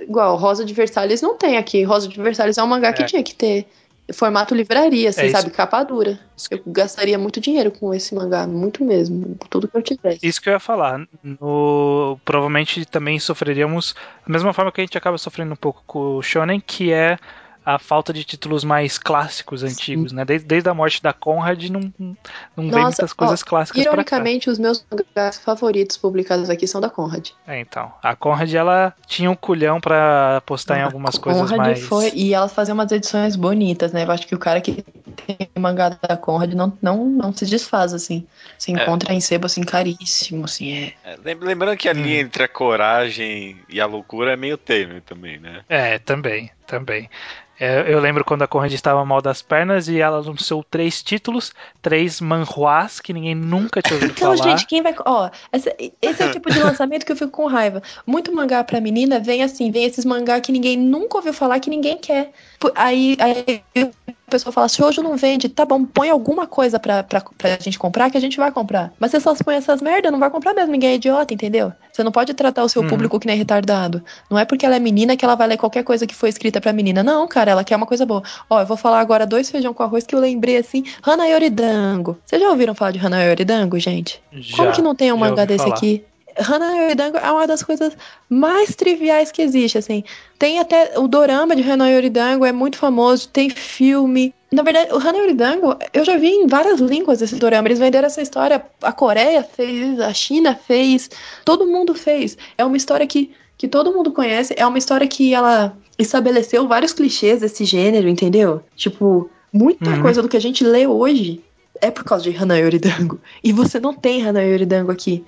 Igual, Rosa de Versalhes não tem aqui. Rosa de Versalhes é um mangá é. que tinha que ter formato livraria, assim, é sabe? Capa dura. Eu gastaria muito dinheiro com esse mangá, muito mesmo, tudo que eu tivesse. Isso que eu ia falar. No... Provavelmente também sofreríamos da mesma forma que a gente acaba sofrendo um pouco com o Shonen, que é a falta de títulos mais clássicos, antigos, Sim. né? Desde, desde a morte da Conrad não, não Nossa, vem muitas coisas ó, clássicas Ironicamente, os meus mangás favoritos publicados aqui são da Conrad. É, então. A Conrad, ela tinha um culhão para postar em algumas coisas Conrad mais... Foi, e ela fazia umas edições bonitas, né? Eu acho que o cara que tem mangá da Conrad não, não, não se desfaz, assim. Se é. encontra é. em sebo, assim, caríssimo, assim, é... é lembrando que a hum. linha entre a coragem e a loucura é meio tênue também, né? É, também, também. É, eu lembro quando a Conrad estava mal das pernas e ela anunciou três títulos, três manhuás que ninguém nunca tinha ouvido então, falar. gente, quem vai. Ó, esse, esse é o tipo de lançamento que eu fico com raiva. Muito mangá pra menina vem assim, vem esses mangá que ninguém nunca ouviu falar, que ninguém quer. Aí, aí a pessoa fala, se hoje não vende, tá bom, põe alguma coisa pra, pra, pra gente comprar que a gente vai comprar. Mas você só põe essas merda, não vai comprar mesmo, ninguém é idiota, entendeu? Você não pode tratar o seu uhum. público que nem retardado. Não é porque ela é menina que ela vai ler qualquer coisa que foi escrita pra menina. Não, cara, ela quer uma coisa boa. Ó, eu vou falar agora dois feijão com arroz que eu lembrei assim, Hana Yoridango. Vocês já ouviram falar de Hana Yoridango, gente? Já, Como que não tem um mangá desse falar. aqui? Hana Yoridango é uma das coisas mais triviais que existe, assim. Tem até o dorama de Hana Yoridango, é muito famoso, tem filme. Na verdade, o Hana Yoridango, eu já vi em várias línguas esse dorama. Eles venderam essa história, a Coreia fez, a China fez, todo mundo fez. É uma história que, que todo mundo conhece, é uma história que ela estabeleceu vários clichês desse gênero, entendeu? Tipo, muita uhum. coisa do que a gente lê hoje é por causa de Hana Yoridango. E você não tem Hana Yoridango aqui.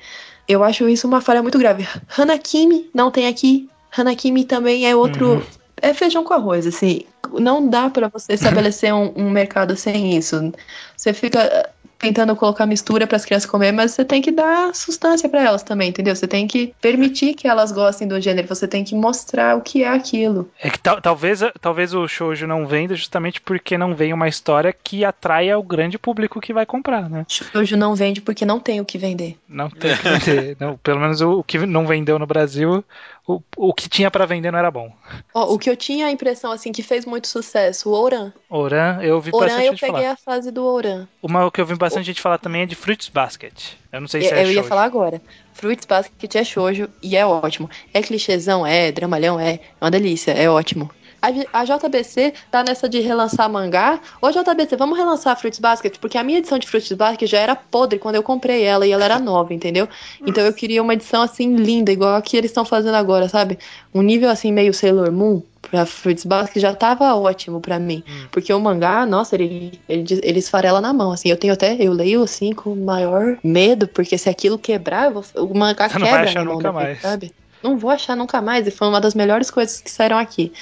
Eu acho isso uma falha muito grave. Hanakimi não tem aqui. Hanakimi também é outro. Uhum. É feijão com arroz, assim. Não dá para você estabelecer um, um mercado sem isso. Você fica tentando colocar mistura para as crianças comer, mas você tem que dar sustância para elas também, entendeu? Você tem que permitir que elas gostem do gênero, você tem que mostrar o que é aquilo. É que talvez, talvez o shoujo não venda justamente porque não vem uma história que atraia o grande público que vai comprar, né? Shoujo não vende porque não tem o que vender. Não tem o que vender. não, pelo menos o, o que não vendeu no Brasil, o, o que tinha para vender não era bom. Oh, o que eu tinha a impressão, assim, que fez muito sucesso, o Ouran. Ouran, eu vi Ouran, bastante eu peguei falar. a fase do Ouran. Uma que eu vi bastante o... gente falar também é de Fruits Basket. Eu não sei se eu, é Eu ia falar agora. Fruits Basket é shoujo e é ótimo. É clichêzão, é, dramalhão, é. É uma delícia, é ótimo. A, JBC tá nessa de relançar mangá. Ô, JBC, vamos relançar Fruits Basket? Porque a minha edição de Fruits Basket já era podre quando eu comprei ela e ela era nova, entendeu? Então eu queria uma edição assim linda, igual a que eles estão fazendo agora, sabe? Um nível assim meio Sailor Moon pra Fruits Basket já tava ótimo pra mim. Hum. Porque o mangá, nossa, ele, ele, ele esfarela na mão, assim. Eu tenho até, eu leio assim com o maior medo, porque se aquilo quebrar, vou- o mangá Você não vai quebra achar mão nunca gente, mais. sabe? Não vou achar nunca mais. E foi uma das melhores coisas que saíram aqui.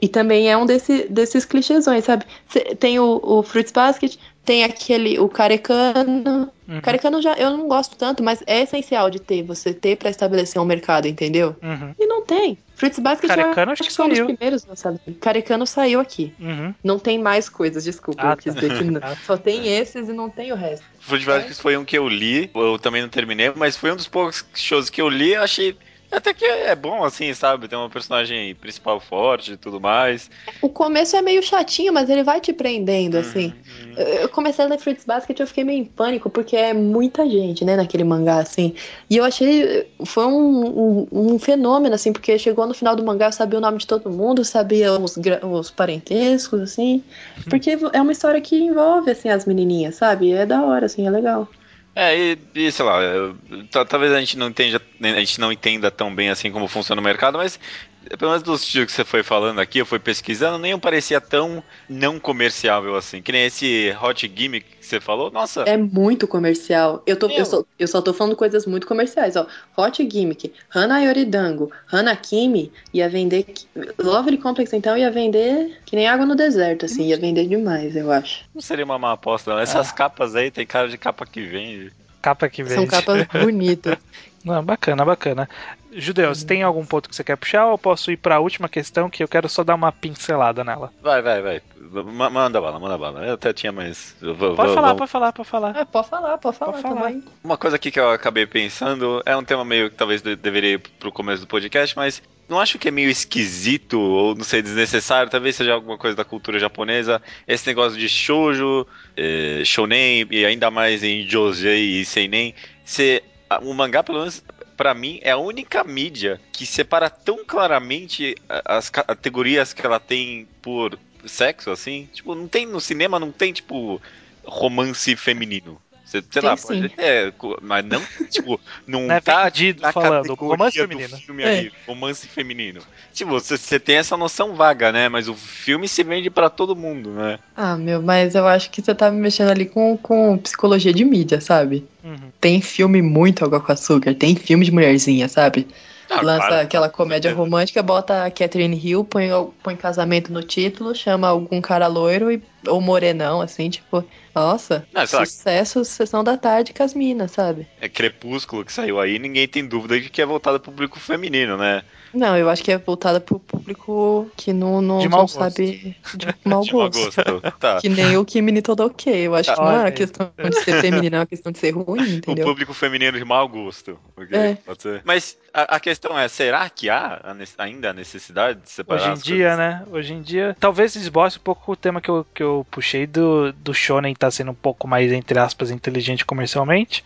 E também é um desse, desses clichêsões, sabe? Tem o, o Fruits Basket, tem aquele, o Carecano. Uhum. Carecano já, eu não gosto tanto, mas é essencial de ter, você ter pra estabelecer um mercado, entendeu? Uhum. E não tem. Fruits Basket Carecano eu acho que foi um dos saiu. primeiros lançados. Carecano saiu aqui. Uhum. Não tem mais coisas, desculpa. Ah, eu quis tá. dizer que não. Ah, Só tem esses e não tem o resto. Fruit Basket foi um que eu li, eu também não terminei, mas foi um dos poucos shows que eu li, eu achei até que é bom, assim, sabe? Tem uma personagem principal forte e tudo mais. O começo é meio chatinho, mas ele vai te prendendo, assim. Uhum. Eu comecei a ler Fruits Basket e eu fiquei meio em pânico, porque é muita gente, né, naquele mangá, assim. E eu achei. Foi um, um, um fenômeno, assim, porque chegou no final do mangá, eu sabia o nome de todo mundo, sabia os, os parentescos, assim. Porque é uma história que envolve, assim, as menininhas, sabe? É da hora, assim, é legal. É, e, e, sei lá, talvez a gente não entenda, a gente não entenda tão bem assim como funciona o mercado, mas pelo menos dos títulos que você foi falando aqui, eu fui pesquisando, nenhum parecia tão não comerciável assim. Que nem esse Hot Gimmick que você falou, nossa, É muito comercial. Eu, tô, eu, só, eu só tô falando coisas muito comerciais, ó. Hot Gimmick, Hana Yoridango, Hana Kimi ia vender. Lovely Complex, então, ia vender que nem água no deserto, assim. Ia vender demais, eu acho. não seria uma má aposta, não. Essas capas aí tem cara de capa que vende. Capa que vende. São capas bonitas. Não, bacana, bacana. Judeus, tem algum ponto que você quer puxar ou eu posso ir pra última questão que eu quero só dar uma pincelada nela? Vai, vai, vai. Ma- manda bala, manda bala. Eu até tinha mais. vou- Pode vou- falar, vou- pode falar, pode falar. Ah, pode falar, pode falar, Pode falar. também. Uma coisa aqui que eu acabei pensando é um tema meio que talvez de- deveria ir pro começo do podcast, mas não acho que é meio esquisito ou não sei, desnecessário, talvez seja alguma coisa da cultura japonesa, esse negócio de shoujo, eh, shonen e ainda mais em josei e seinen, ser o mangá pelo menos pra mim é a única mídia que separa tão claramente as categorias que ela tem por sexo assim, tipo, não tem no cinema não tem tipo romance feminino. Você, sei Tem lá, sim. pode co- mas não, tipo, não Não é tá vendido na falando, romance do feminino. filme ali, romance feminino. Tipo, você, você tem essa noção vaga, né? Mas o filme se vende pra todo mundo, né? Ah, meu, mas eu acho que você tá me mexendo ali com, com psicologia de mídia, sabe? Uhum. Tem filme muito água com açúcar, tem filme de mulherzinha, sabe? Ah, Lança claro, aquela com comédia romântica, bota a Catherine Hill, põe, põe casamento no título, chama algum cara loiro e, ou morenão, assim, tipo, nossa, Não, sucesso, sessão da tarde com as minas, sabe? É Crepúsculo que saiu aí, ninguém tem dúvida de que é voltado pro público feminino, né? Não, eu acho que é voltada pro público que não, não, não sabe de mau De mau gosto. gosto. Tá. Que nem o Kimi todo ok. Eu acho que não Olha é uma questão de ser feminino, é uma questão de ser ruim, O entendeu? público feminino de mau gosto. ok? É. Pode ser. Mas a, a questão é, será que há a ainda a necessidade de separar Hoje em as dia, coisas? né? Hoje em dia, talvez esboce um pouco o tema que eu, que eu puxei do, do Shonen tá sendo um pouco mais, entre aspas, inteligente comercialmente.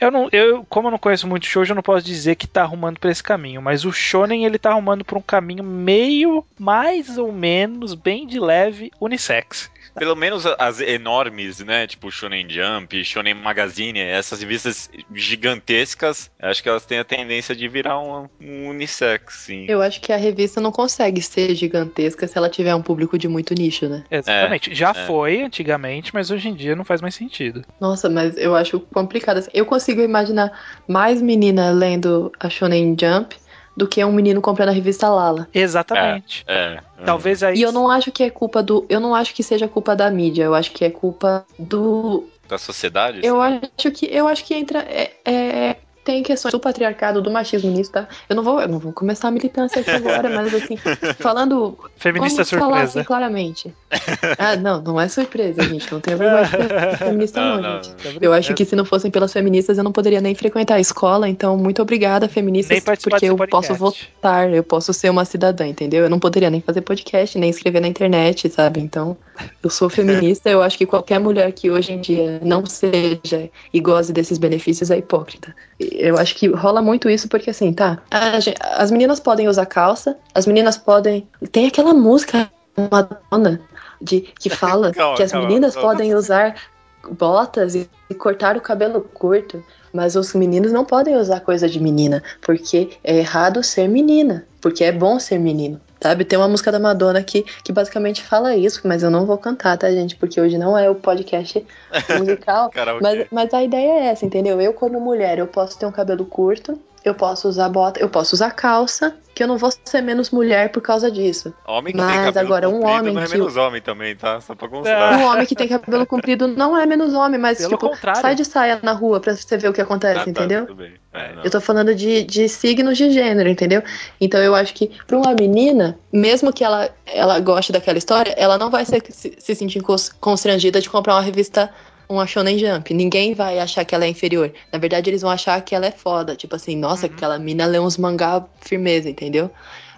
Eu não, eu, como eu não conheço muito shoujo, eu não posso dizer que tá arrumando pra esse caminho, mas o shonen ele tá arrumando pra um caminho meio, mais ou menos, bem de leve, unissex. Pelo menos as enormes, né? Tipo Shonen Jump, Shonen Magazine, essas revistas gigantescas, acho que elas têm a tendência de virar um, um unissex, sim. Eu acho que a revista não consegue ser gigantesca se ela tiver um público de muito nicho, né? Exatamente. Já é. foi antigamente, mas hoje em dia não faz mais sentido. Nossa, mas eu acho complicado. assim. Eu consigo imaginar mais menina lendo a Shonen Jump do que um menino comprando a revista Lala. Exatamente. É. Talvez aí. E eu não acho que é culpa do. Eu não acho que seja culpa da mídia. Eu acho que é culpa do. Da sociedade? Eu acho que eu acho que entra. é- é- tem questões do patriarcado, do machismo nisso, tá? Eu não vou, eu não vou começar a militância aqui agora, mas assim, falando. Feminista vamos falar assim surpresa. claramente. Ah, não, não é surpresa, gente. Não tenho vergonha de feminista, não, Não, não, gente. Eu acho que se não fossem pelas feministas, eu não poderia nem frequentar a escola. Então, muito obrigada, feministas, porque eu posso votar, eu posso ser uma cidadã, entendeu? Eu não poderia nem fazer podcast, nem escrever na internet, sabe? Então, eu sou feminista. eu acho que qualquer mulher que hoje em dia não seja e goze desses benefícios é hipócrita. Eu acho que rola muito isso porque assim, tá, a as meninas podem usar calça, as meninas podem. Tem aquela música Madonna de, que fala Calma, que as calma, meninas calma. podem usar botas e, e cortar o cabelo curto, mas os meninos não podem usar coisa de menina, porque é errado ser menina, porque é bom ser menino. Sabe, tem uma música da Madonna que, que basicamente fala isso, mas eu não vou cantar, tá, gente? Porque hoje não é o podcast musical. Mas, mas a ideia é essa, entendeu? Eu, como mulher, eu posso ter um cabelo curto, eu posso usar bota, eu posso usar calça, que eu não vou ser menos mulher por causa disso. Homem que Mas tem cabelo agora, um comprido homem não é que- menos homem também, tá? Só pra constar. Um homem que tem cabelo comprido não é menos homem, mas, Pelo tipo, contrário. sai de saia na rua pra você ver o que acontece, Ah, tá, entendeu? tudo bem. É. Eu tô falando de, de signos de gênero, entendeu? Então eu acho que pra uma menina, mesmo que ela, ela goste daquela história, ela não vai ser- se, se sentir cons- constrangida de comprar uma revista, uma Shonen Jump. Ninguém vai achar que ela é inferior. Na verdade, eles vão achar que ela é foda. Tipo assim, nossa, Uhum. aquela mina lê uns mangá firmeza, entendeu?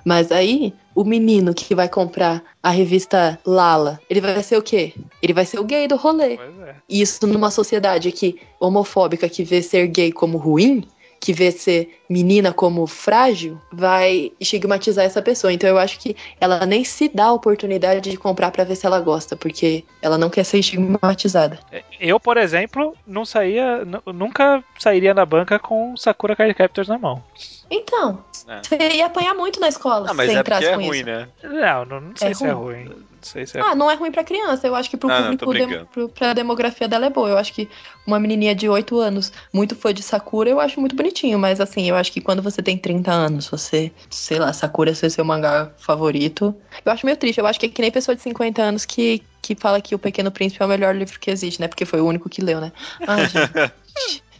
Mas aí, o menino que vai comprar a revista Lala, ele vai ser o quê? Ele vai ser o gay do rolê. Pois é. Isso numa sociedade que homofóbica que vê ser gay como ruim, que vê ser menina como frágil, vai estigmatizar essa pessoa. Então eu acho que ela nem se dá a oportunidade de comprar pra ver se ela gosta, porque ela não quer ser estigmatizada. Eu, por exemplo, não saía, nu- nunca sairia na banca com Sakura Card Captors na mão. Então, É. você ia apanhar muito na escola Ah, mas se é porque entrasse é com ruim, isso. né? Não, não, não sei É se é ruim? Não sei se é Ah, não é ruim pra criança. Eu acho que pro Ah, não, público, brincando. dem- pro, pra demografia dela é boa. Eu acho que uma menininha de 8 anos, muito fã de Sakura, eu acho muito bonitinho. Mas assim, eu acho que quando você tem 30 anos, você, sei lá, Sakura ser seu mangá favorito. Eu acho meio triste. Eu acho que é que nem pessoa de 50 anos que, que fala que O Pequeno Príncipe é o melhor livro que existe, né? Porque foi o único que leu, né? Ai, gente.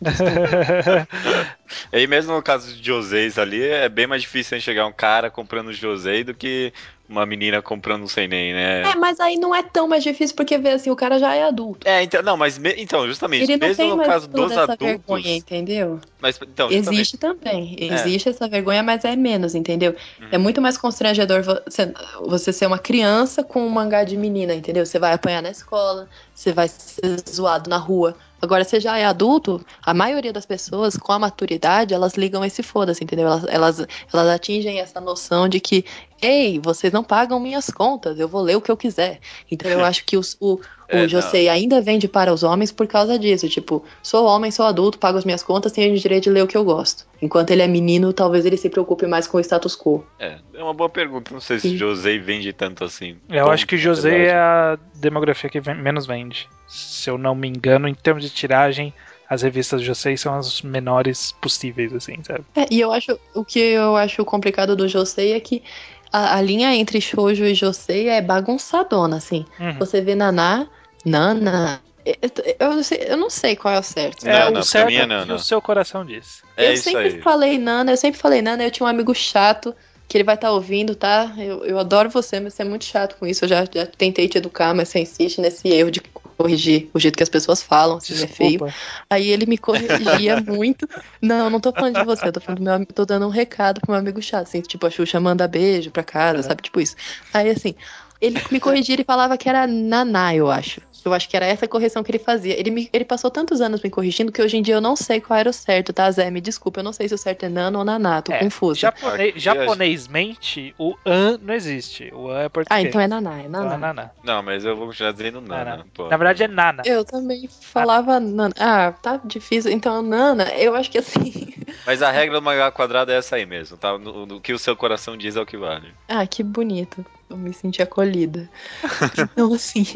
E aí mesmo no caso de Joseis ali, é bem mais difícil enxergar um cara comprando Josei do que uma menina comprando um Seinen, né? É, mas aí não é tão mais difícil porque, vê assim, o cara já é adulto. É, então, não, mas me- então, justamente, Ele não mesmo tem no mais caso dos essa adultos, vergonha, entendeu? mas então, Existe também. É. Existe essa vergonha, mas é menos, entendeu? Uhum. É muito mais constrangedor você, você ser uma criança com um mangá de menina, entendeu? Você vai apanhar na escola, você vai ser zoado na rua. Agora, você já é adulto, a maioria das pessoas, com a maturidade, elas ligam esse foda-se, entendeu? Elas, elas, elas atingem essa noção de que, ei, vocês não pagam minhas contas, eu vou ler o que eu quiser. Então, eu acho que os, o, É, o Josei ainda vende para os homens por causa disso. Tipo, sou homem, sou adulto, pago as minhas contas, tenho o direito de ler o que eu gosto. Enquanto ele é menino, talvez ele se preocupe mais com o status quo. é, é uma boa pergunta, não sei se Sim. Josei vende tanto assim. Eu Bom, acho que verdade. é a demografia que menos vende. Se eu não me engano, em termos de tiragem, as revistas Josei são as menores possíveis, assim, sabe? É, e eu acho, o que eu acho complicado do Josei é que a, a linha entre shoujo e Josei é bagunçadona, assim. Uhum. Você vê Naná, Nana... Eu, eu não sei- eu não sei qual é o certo. Não, É não, o certo mim é que Nana. o seu coração diz. É eu isso sempre aí. falei Nana, eu sempre falei Nana, eu tinha um amigo chato que ele vai estar ouvindo, tá? Eu, eu adoro você, mas você é muito chato com isso. Eu já, já tentei te educar, mas você insiste nesse erro de corrigir o jeito que as pessoas falam, assim, é feio. Aí ele me corrigia muito. Não, não tô falando de você, eu tô falando do meu amigo, tô dando um recado pro meu amigo chato, assim, tipo, a Xuxa manda beijo pra casa, Uhum. sabe? Tipo isso. Aí assim, ele me corrigia e falava que era Naná, eu acho. Eu acho que era essa correção que ele fazia. Ele, me, ele passou tantos anos me corrigindo que hoje em dia eu não sei qual era o certo, tá, Zé? Me desculpa, eu não sei se o certo é Nano ou Naná, tô É, confusa. Japone- japonesmente, o an não existe. O an é português. Ah, então é Naná, é Então é Naná. Naná. Não, mas eu vou continuar dizendo Nana. Nana. pô. Na verdade é Nana. Eu também falava Nana. Ah, tá difícil. Então, Nana, eu acho que assim. Mas a regra do mangá quadrado é essa aí mesmo, tá? No que o seu coração diz é o que vale. Ah, que bonito. Eu me senti acolhida. Então, assim,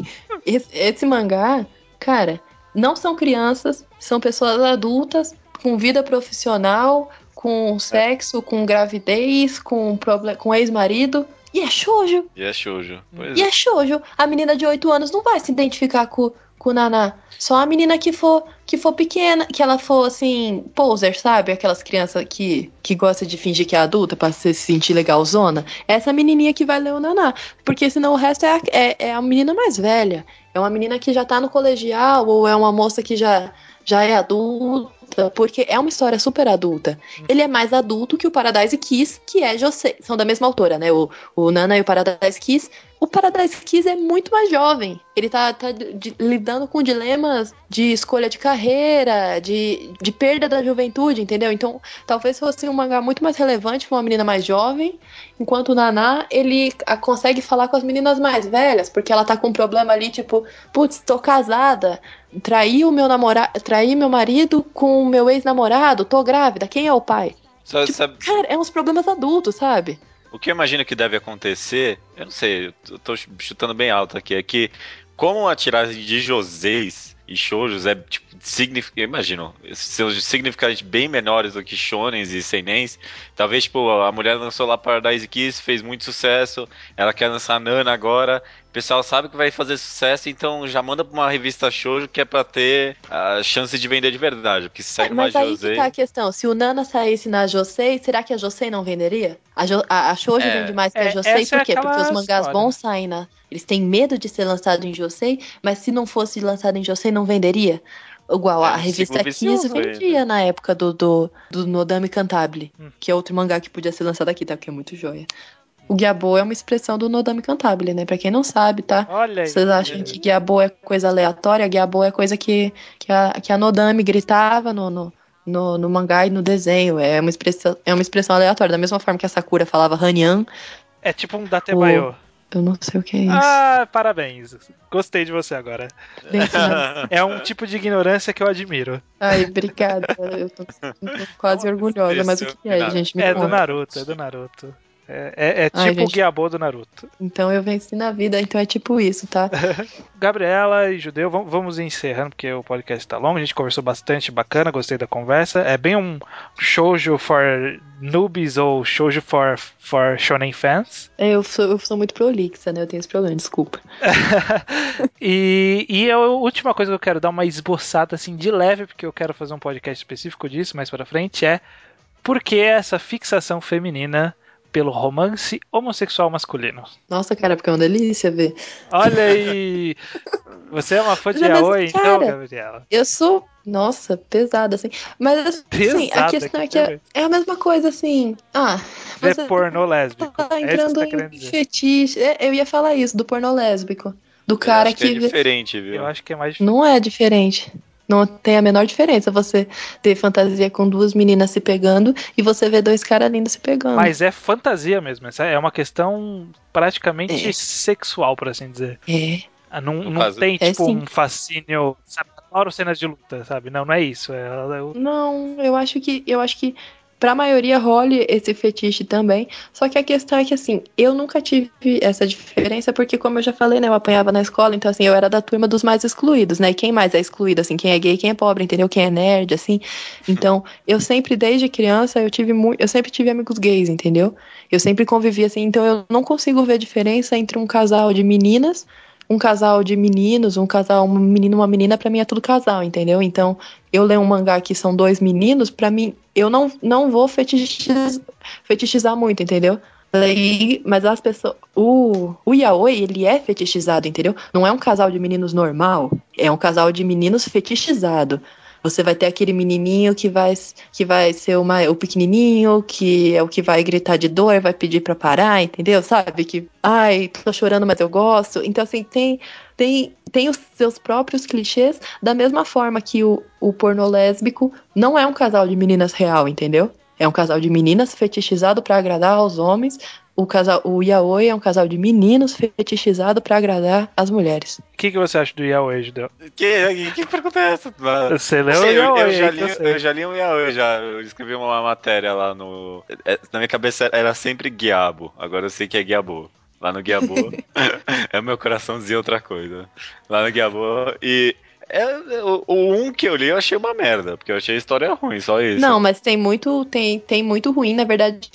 esse, esse mangá, cara, não são crianças, são pessoas adultas, com vida profissional, com sexo, com gravidez, com, com ex-marido. E é shoujo. E é shoujo. Pois E é. é shoujo. A menina de 8 anos não vai se identificar com, com o Naná. Só a menina que for, que for pequena, que ela for assim, poser, sabe? Aquelas crianças que, que gostam de fingir que é adulta pra se sentir legalzona. Essa menininha que vai ler o Naná. Porque senão o resto é a, é, é a menina mais velha. É uma menina que já tá no colegial, ou é uma moça que já, já é adulta. Porque é uma história super adulta. Ele é mais adulto que o Paradise Kiss, que é Josei. São da mesma autora, né? O, o Nana e o Paradise Kiss O Paradise Kiss é muito mais jovem. Ele tá, tá de- lidando com dilemas de escolha de carreira, de, de perda da juventude, entendeu? Então, talvez fosse um mangá muito mais relevante pra uma menina mais jovem, enquanto o Naná, ele a- consegue falar com as meninas mais velhas, porque ela tá com um problema ali, tipo, putz, tô casada, traí o meu namorado, traí meu marido com o meu ex-namorado, tô grávida, quem é o pai? Só, Tipo, sabe, Cara, é uns problemas adultos, sabe? o que eu imagino que deve acontecer, eu não sei, eu tô chutando bem alto aqui, é que como a tiragem de Joseis e shoujos é tipo signific... eu imagino, são significativamente bem menores do que shonens e seinens. Talvez tipo a mulher lançou lá Paradise Kiss, fez muito sucesso, ela quer lançar Nana agora. O pessoal sabe que vai fazer sucesso, então já manda pra uma revista shoujo que é pra ter a chance de vender de verdade, porque se segue uma Mas aí Josei... que tá a questão. Se o Nana saísse na Josei, será que a Josei não venderia? A, jo a, a Shoujo É. vende mais que a É, Josei, essa é por quê? Porque aquela os mangás história. vão sair na... Eles têm medo de ser lançado em Josei, mas se não fosse lançado em Josei, não venderia? Igual É, a no revista ciclo 15 vicioso vendia na época do, do, do Nodame Cantabile, Hum. que é outro mangá que podia ser lançado aqui, tá? Porque é muito joia. O Gyabo é uma expressão do Nodame Cantabile, né? Pra quem não sabe, tá? Olha aí. Vocês acham que Gyabo é coisa aleatória? Gyabo é coisa que, que, a, que a Nodame gritava no, no, no, no mangá e no desenho. É uma, expressão, é uma expressão aleatória. Da mesma forma que a Sakura falava Hanyan, É tipo um Datebayo. eu não sei o que é isso. Ah, parabéns. Gostei de você agora. É um tipo de ignorância que eu admiro. Ai, obrigada. Eu tô, tô quase orgulhosa. Mas o que é, gente? Me É do conta. Naruto, é do Naruto. É, é- é Ai, tipo o gente. Gyabo do Naruto. Então eu venci na vida, então é tipo isso, tá? Gabriela e Judeu, vamos, vamos encerrando porque o podcast tá longo. A gente conversou bastante, bacana, gostei da conversa. É bem um shoujo for newbies ou shoujo for, for shonen fans. Eu sou, eu sou muito prolixa, né? Eu tenho esse problema, desculpa. e, e a última coisa que eu quero dar uma esboçada assim de leve, porque eu quero fazer um podcast específico disso mais pra frente, é por que essa fixação feminina pelo romance homossexual masculino? Nossa, cara, porque é uma delícia ver. Olha aí! Você é uma fã de Não, Yaoi, então, Gabriela? Eu sou, nossa, pesada, assim. Mas, assim, a Pesada, questão é que é, é a mesma coisa, assim. Ah, você pornô lésbico. tá É isso que entrando você tá em dizer. fetiche. É, eu ia falar isso, do pornô lésbico. Do Eu cara acho que é que. vê- diferente, viu? Eu acho que é mais difícil. Não é diferente. Não tem a menor diferença você ter fantasia com duas meninas se pegando e você ver dois caras lindos se pegando. Mas é fantasia mesmo. É uma questão praticamente É. sexual, por assim dizer. É. Ah, Não, não tem, É tipo, sim. um fascínio. Sabe, adoro cenas de luta, sabe? Não, não é isso. É, é- Não, eu acho que eu acho que pra maioria role esse fetiche também. Só que a questão é que assim, eu nunca tive essa diferença porque como eu já falei, né, eu apanhava na escola, então assim, eu era da turma dos mais excluídos, né? Quem mais é excluído assim, quem é gay, quem é pobre, entendeu? Quem é nerd assim. Então, eu sempre desde criança eu tive muito, eu sempre tive amigos gays, entendeu? Eu sempre convivi assim, então eu não consigo ver diferença entre um casal de meninas um casal de meninos, um casal, um menino uma menina, pra mim é tudo casal, entendeu? Então, eu leio um mangá que são dois meninos, pra mim, eu não, não vou fetichizar, fetichizar muito, entendeu? Leí, mas as pessoas. O, o yaoi, ele é fetichizado, entendeu? Não é um casal de meninos normal, é um casal de meninos fetichizado. Você vai ter aquele menininho que vai, que vai ser uma, o pequenininho, que é o que vai gritar de dor, vai pedir pra parar, entendeu? Sabe? Que, ai, tô chorando, mas eu gosto. Então, assim, tem, tem, tem os seus próprios clichês, da mesma forma que o, o pornô lésbico não é um casal de meninas real, entendeu? É um casal de meninas fetichizado pra agradar aos homens. O, casal, o yaoi é um casal de meninos fetichizado pra agradar as mulheres. O que, que você acha do Yaoi, Judeu? Que, que, pergunta é essa? Você Eu, leu o sei, eu, Yaoi, eu já li, que eu já li um yaoi, já. Eu escrevi uma matéria lá no. é, Na minha cabeça era sempre Guiabo. Agora eu sei que é Guiabo. Lá no Guiabo. é o meu coração dizia outra coisa. Lá no Guiabo. E. é, o, o um que eu li eu achei uma merda, porque eu achei a história ruim, só isso. Não, mas tem muito, tem, tem muito ruim, na verdade,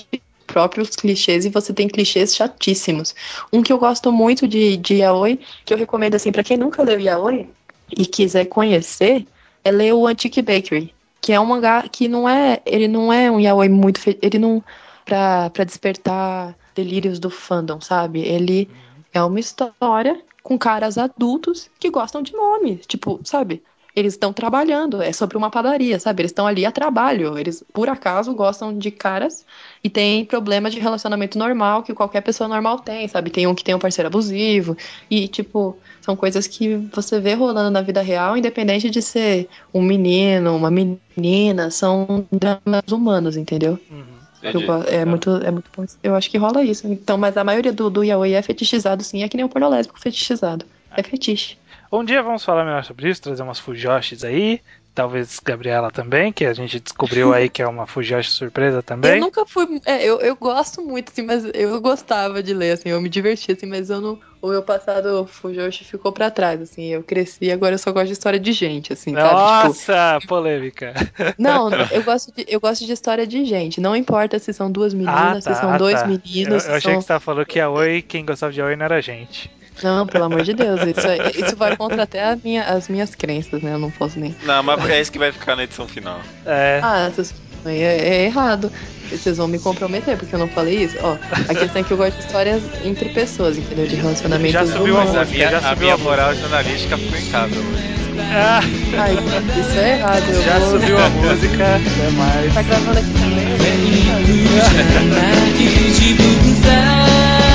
próprios clichês, e você tem clichês chatíssimos. Um que eu gosto muito de, de yaoi, que eu recomendo assim para quem nunca leu yaoi e quiser conhecer, é ler o Antique Bakery, que é um mangá que não é, ele não é um yaoi muito, ele não pra, pra despertar delírios do fandom, sabe? Ele é uma história com caras adultos que gostam de nome, tipo, sabe? eles estão trabalhando, é sobre uma padaria, sabe? Eles estão ali a trabalho, eles por acaso gostam de caras e tem problema de relacionamento normal que qualquer pessoa normal tem, sabe? Tem um que tem um parceiro abusivo e tipo, são coisas que você vê rolando na vida real, independente de ser um menino, uma menina, são dramas humanos, entendeu? Uhum. Eu é, muito, é muito bom. Eu acho que rola isso. Então, mas a maioria do, do yaoi é fetichizado, sim. É que nem o porno lésbico fetichizado. É fetiche. Um dia vamos falar melhor sobre isso, trazer umas fujoshis aí. Talvez Gabriela também, que a gente descobriu aí que é uma fujoshi surpresa também. Eu nunca fui. É, eu, eu gosto muito, assim, mas eu gostava de ler, assim, eu me divertia, assim, mas eu não. O meu passado Fujoshi ficou pra trás, assim. Eu cresci e agora eu só gosto de história de gente, assim, sabe? Tipo, Nossa, polêmica. não, eu gosto, de, eu gosto de história de gente. Não importa se são duas meninas, se são dois tá. meninos. Eu, eu achei são... que você tava falando que a Oi, quem gostava de Oi não era gente. Não, pelo amor de Deus. Isso, é- isso vai contra até a minha, as minhas crenças, né? Eu não posso nem. Não, mas é isso que vai ficar na edição final. É. Ah, vocês- é, é errado. Vocês vão me comprometer, porque eu não falei isso. Ó, a questão é que eu gosto de histórias entre pessoas, entendeu? De relacionamentos Já subiu a Mas humanos. a minha, já a subiu minha a moral jornalística ficou em casa. Ah, Ai, isso é errado. Eu já vou... subiu a música, até mais. Tá gravando aqui também? 自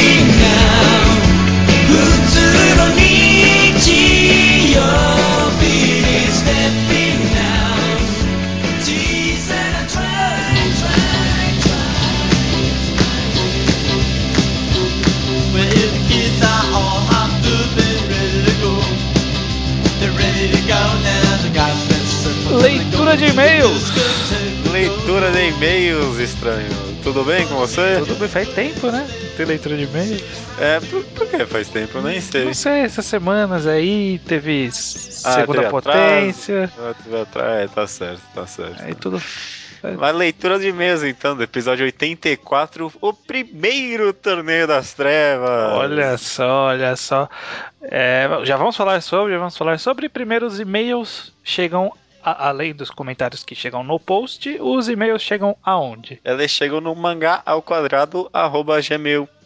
Leitura de e-mails. Leitura de e-mails, estranho. Tudo bem com você? Tudo bem, faz tempo, né? Tem leitura de e-mails. É, por, por que faz tempo? Eu nem sei. Não sei, essas semanas aí teve Ah, segunda teve potência. Ah, tu vai atrás, É, tá certo, tá certo. Aí tudo. Mas leitura de e-mails então, do episódio 84, o primeiro torneio das trevas. Olha só, olha só. É, já vamos falar sobre, já vamos falar sobre. Primeiro, os e-mails chegam, a- além dos comentários que chegam no post, os e-mails chegam aonde? Elas chegam no mangá ao quadrado arroba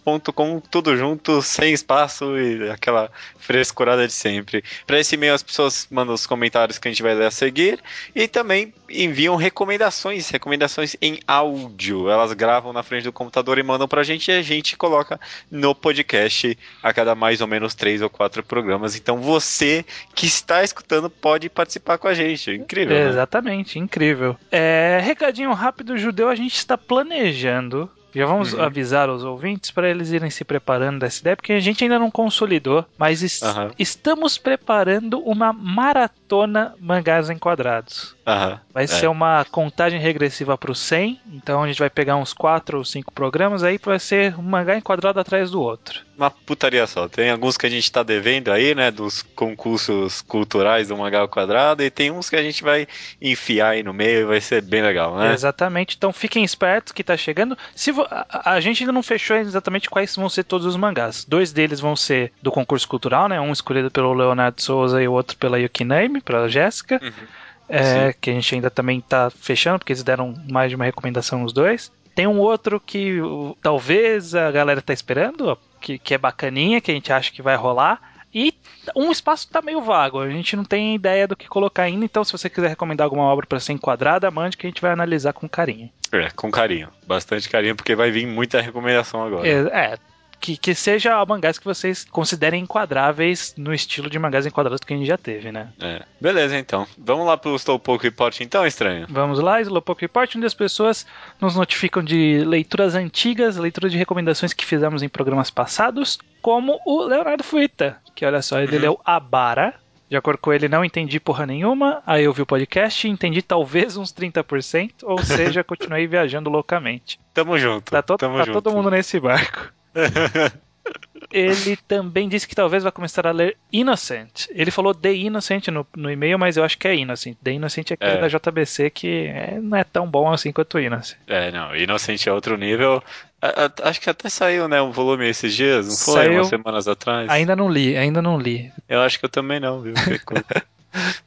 gmail.com, tudo junto, sem espaço e aquela frescurada de sempre. Para esse e-mail as pessoas mandam os comentários que a gente vai ler a seguir e também enviam recomendações, recomendações em áudio. Elas gravam na frente do computador e mandam pra gente e a gente coloca no podcast a cada mais ou menos três ou quatro programas. Então você que está escutando pode participar com a gente. Incrível, né? Exatamente, incrível. É, recadinho rápido, judeu, a gente está planejando. Já vamos Uhum. avisar os ouvintes para eles irem se preparando dessa ideia, porque a gente ainda não consolidou, mas es- Aham. estamos preparando uma maratona mangás enquadrados. Aham. Vai É. ser uma contagem regressiva para o 100, então a gente vai pegar uns 4 ou 5 programas aí, vai ser um mangá enquadrado atrás do outro. Uma putaria só. Tem alguns que a gente tá devendo aí, né? Dos concursos culturais do Mangá ao Quadrado. E tem uns que a gente vai enfiar aí no meio e vai ser bem legal, né? Exatamente, então fiquem espertos que tá chegando. Se vo- a, a gente ainda não fechou exatamente quais vão ser todos os mangás. Dois deles vão ser do concurso cultural, né? Um escolhido pelo Leonardo Souza e o outro pela Yuki Naime, pela Jéssica. É, que a gente ainda também tá fechando, porque eles deram mais de uma recomendação os dois. Tem um outro que talvez a galera tá esperando, que, que é bacaninha, que a gente acha que vai rolar. E um espaço tá meio vago, a gente não tem ideia do que colocar ainda, então se você quiser recomendar alguma obra para ser enquadrada, mande que a gente vai analisar com carinho. É, com carinho. Bastante carinho, porque vai vir muita recomendação agora. É, é, que, que seja mangás que vocês considerem enquadráveis no estilo de mangás enquadrados que a gente já teve, né? É. Beleza, então. Vamos lá pro Slowpoke Report, então, estranho? Vamos lá, Slowpoke Report, onde as pessoas nos notificam de leituras antigas, leituras de recomendações que fizemos em programas passados, como o Leonardo Fuita, que olha só, ele leu Abara. De acordo com ele, não entendi porra nenhuma. Aí eu vi o podcast entendi talvez uns 30%, ou seja, continuei viajando loucamente. Tamo junto. Tá, to- tá junto. todo mundo nesse barco. Ele também disse que talvez vai começar a ler Innocent. Ele falou The Innocent no, no e-mail, mas eu acho que é Innocent. The Innocent é aquele É. da JBC que é- não é tão bom assim quanto Innocent. É, não. Inocente é outro nível. A- a- acho que até saiu, né, um volume esses dias, não foi? Saiu. Umas semanas atrás. Ainda não li, ainda não li. Eu acho que eu também não, viu?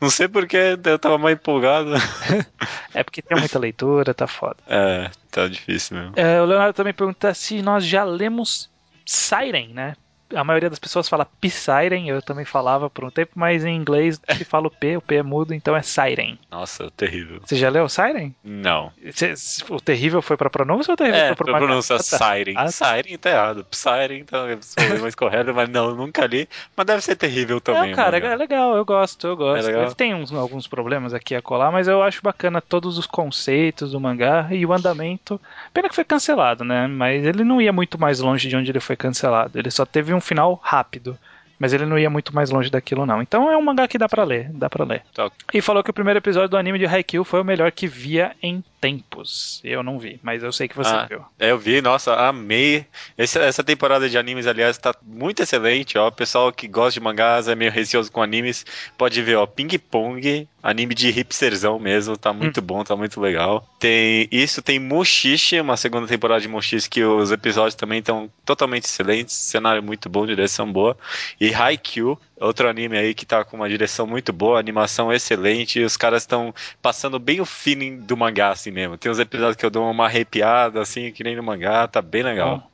Não sei porque eu tava mais empolgado. É porque tem muita leitura, tá foda. É, tá difícil mesmo. É, o Leonardo também pergunta se nós já lemos Siren, né? A maioria das pessoas fala P-Siren, eu também falava por um tempo, mas em inglês se fala o P, o P é mudo, então é Siren. Nossa, terrível. Você já leu Siren? Não. Cê- o terrível foi pra pronúncia ou o terrível É, foi pra pronúncia Ah, tá. Siren. Ah, tá. Siren tá errado. Siren tá é mais correto, mas não, nunca li. Mas deve ser terrível também. Não, cara, é legal, eu gosto, eu gosto. É tem uns- alguns problemas aqui a colar, mas eu acho bacana todos os conceitos do mangá e o andamento. Pena que foi cancelado, né? Mas ele não ia muito mais longe de onde ele foi cancelado. Ele só teve um final rápido. Mas ele não ia muito mais longe daquilo, não. Então é um mangá que dá pra ler, dá pra ler. Tá. E falou que o primeiro episódio do anime de Haikyuu foi o melhor que via em tempos. Eu não vi, mas eu sei que você Ah, viu. É, eu vi, nossa, amei. Essa, essa temporada de animes, aliás, tá muito excelente, ó. O pessoal que gosta de mangás, é meio receoso com animes, pode ver, ó, Ping Pong, anime de hipsterzão mesmo, tá muito bom, tá muito legal. Tem isso, tem Mushishi, uma segunda temporada de Mushishi, que os episódios também estão totalmente excelentes, cenário muito bom, direção boa. E Haikyuu, outro anime aí que tá com uma direção muito boa, animação excelente, e os caras estão passando bem o feeling do mangá, assim mesmo. Tem uns episódios que eu dou uma arrepiada, assim, que nem no mangá, tá bem legal.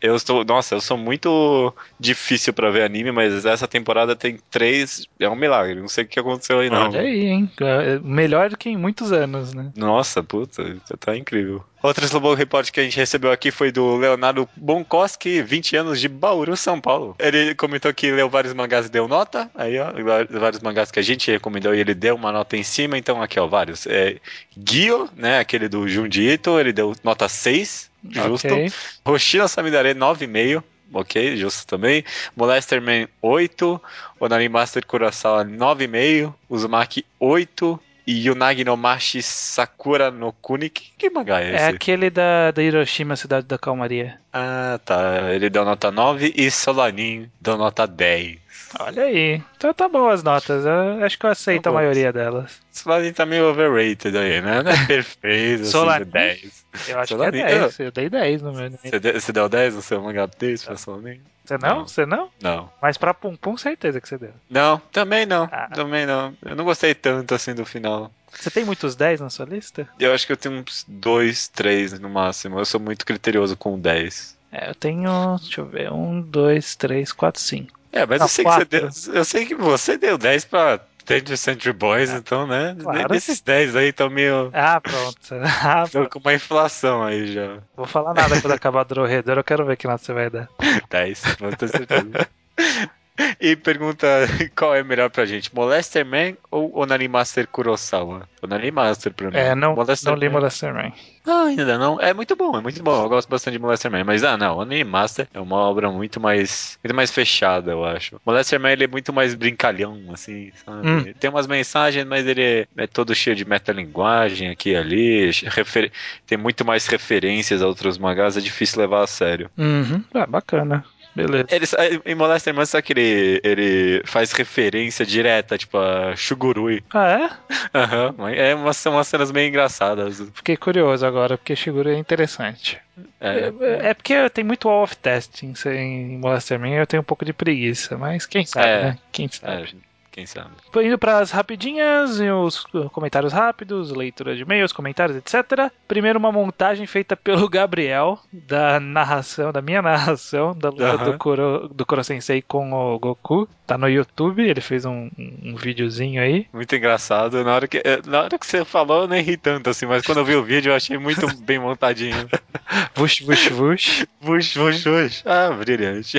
Eu- estou, nossa, eu sou muito difícil pra ver anime, mas essa temporada tem três, é um milagre, não sei o que aconteceu aí não. Olha aí, hein? É Melhor do que em muitos anos, né? Nossa, puta, tá incrível. Outro Slowbow Report que a gente recebeu aqui foi do Leonardo Bonkoski, 20 anos de Bauru, São Paulo. Ele comentou que leu vários mangás e deu nota. Aí, ó, vários mangás que a gente recomendou e ele deu uma nota em cima. Então, aqui, ó, vários. É, Gyo, né, aquele do Junji Ito, ele deu nota 6, justo. Ok. Hoshino Samidare, 9,5. Ok, justo também. Molester Man 8. Onari Master Kurosawa 9,5. Uzumaki 8. E Yunagi no Mashi Sakura no Kuni. Que, que mangá é É esse? aquele da, da Hiroshima, Cidade da Calmaria. Ah, tá. Ele deu nota 9 e Solanin deu nota 10. Olha aí. Então tá bom as notas. Eu acho que eu aceito Tá a maioria delas. Solanin tá meio overrated aí, né? Não é perfeito, assim, Solanin? de 10. Eu acho Solanin, que é 10. Eu dei 10 no meu. Você deu, você deu 10 no seu mangá 10 pra Solanin? Você não? Não. Você não? Não. Mas pra Pum Pum, certeza que você deu. Não, também não. Ah. Também não. Eu não gostei tanto assim do final. Você tem muitos 10 na sua lista? Eu acho que eu tenho uns dois, três no máximo. Eu sou muito criterioso com 10. É, eu tenho. Deixa eu ver. 1, 2, 3, 4, 5. É, mas eu, sei que você quatro. deu, eu sei que você deu 10 pra 20 Century Boys, então, né? claro. Esses 10 aí estão meio. Ah, pronto. Ah, Estão com uma inflação aí já. vou falar nada quando acabar o Dorredor. Eu quero ver que nota você vai dar. 10, não tenho certeza. E pergunta qual é melhor pra gente, Molester Man ou Onani Master Kurosawa? Onani Master pra mim. É, não, Molester não li Man. Molester Man. Ah, ainda não. É muito bom, é muito bom. Eu gosto bastante de Molester Man. Mas, ah, não. Onani Master é uma obra muito mais muito mais fechada, eu acho. Molester Man, ele é muito mais brincalhão, assim? Hum. Tem umas mensagens, mas ele é, é todo cheio de metalinguagem aqui e ali. refer- Tem muito mais referências a outros mangás. É difícil levar a sério. Uhum. Ah, bacana. Beleza. Ele, em Molester Man, sabe que ele, ele faz referência direta, tipo, a Shugurui. Ah, é? Aham, mas é umas, são umas cenas meio engraçadas. Fiquei curioso agora, porque Shiguro é interessante. É, É, é porque tem muito wall of testing em Molester Man e eu tenho um pouco de preguiça, mas quem sabe, É. né? Quem sabe. é, quem sabe. Indo para as rapidinhas os comentários rápidos, leitura de e-mails, comentários, etc. Primeiro, uma montagem feita pelo Gabriel, da narração, da minha narração, da luta do, Kuro, do Kuro Sensei com o Goku. Tá no YouTube, ele fez um, um, videozinho aí. Muito engraçado. Na hora, que, eh, na hora que você falou, eu nem ri tanto assim, mas quando eu vi o vídeo, eu achei muito bem montadinho. Vush, vush, vush. Vush, vush, vush. Ah, brilhante.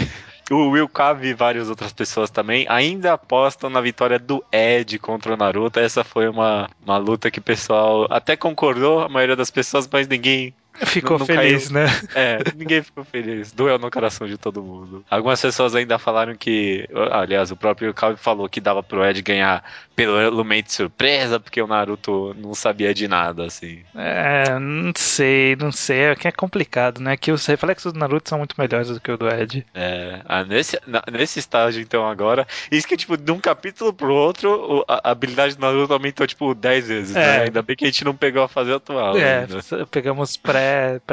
O Will Cave e várias outras pessoas também ainda apostam na vitória do Ed contra o Naruto. Essa foi uma, uma luta que o pessoal até concordou, a maioria das pessoas, mas ninguém Ficou Não feliz, né? É, ninguém ficou feliz. Doeu no coração de todo mundo. Algumas pessoas ainda falaram que. Aliás, o próprio Calvin falou que dava pro Ed ganhar pelo elemento de surpresa, porque o Naruto não sabia de nada, assim. É, não sei, não sei. É que é complicado, né? Que os reflexos do Naruto são muito melhores do que o do Ed. É, ah, nesse, na- nesse estágio, então, agora. Isso que, tipo, de um capítulo pro outro, a, a habilidade do Naruto aumentou, tipo, 10 vezes, É. né? Ainda bem que a gente não pegou a fase atual. É, ainda. pegamos pré-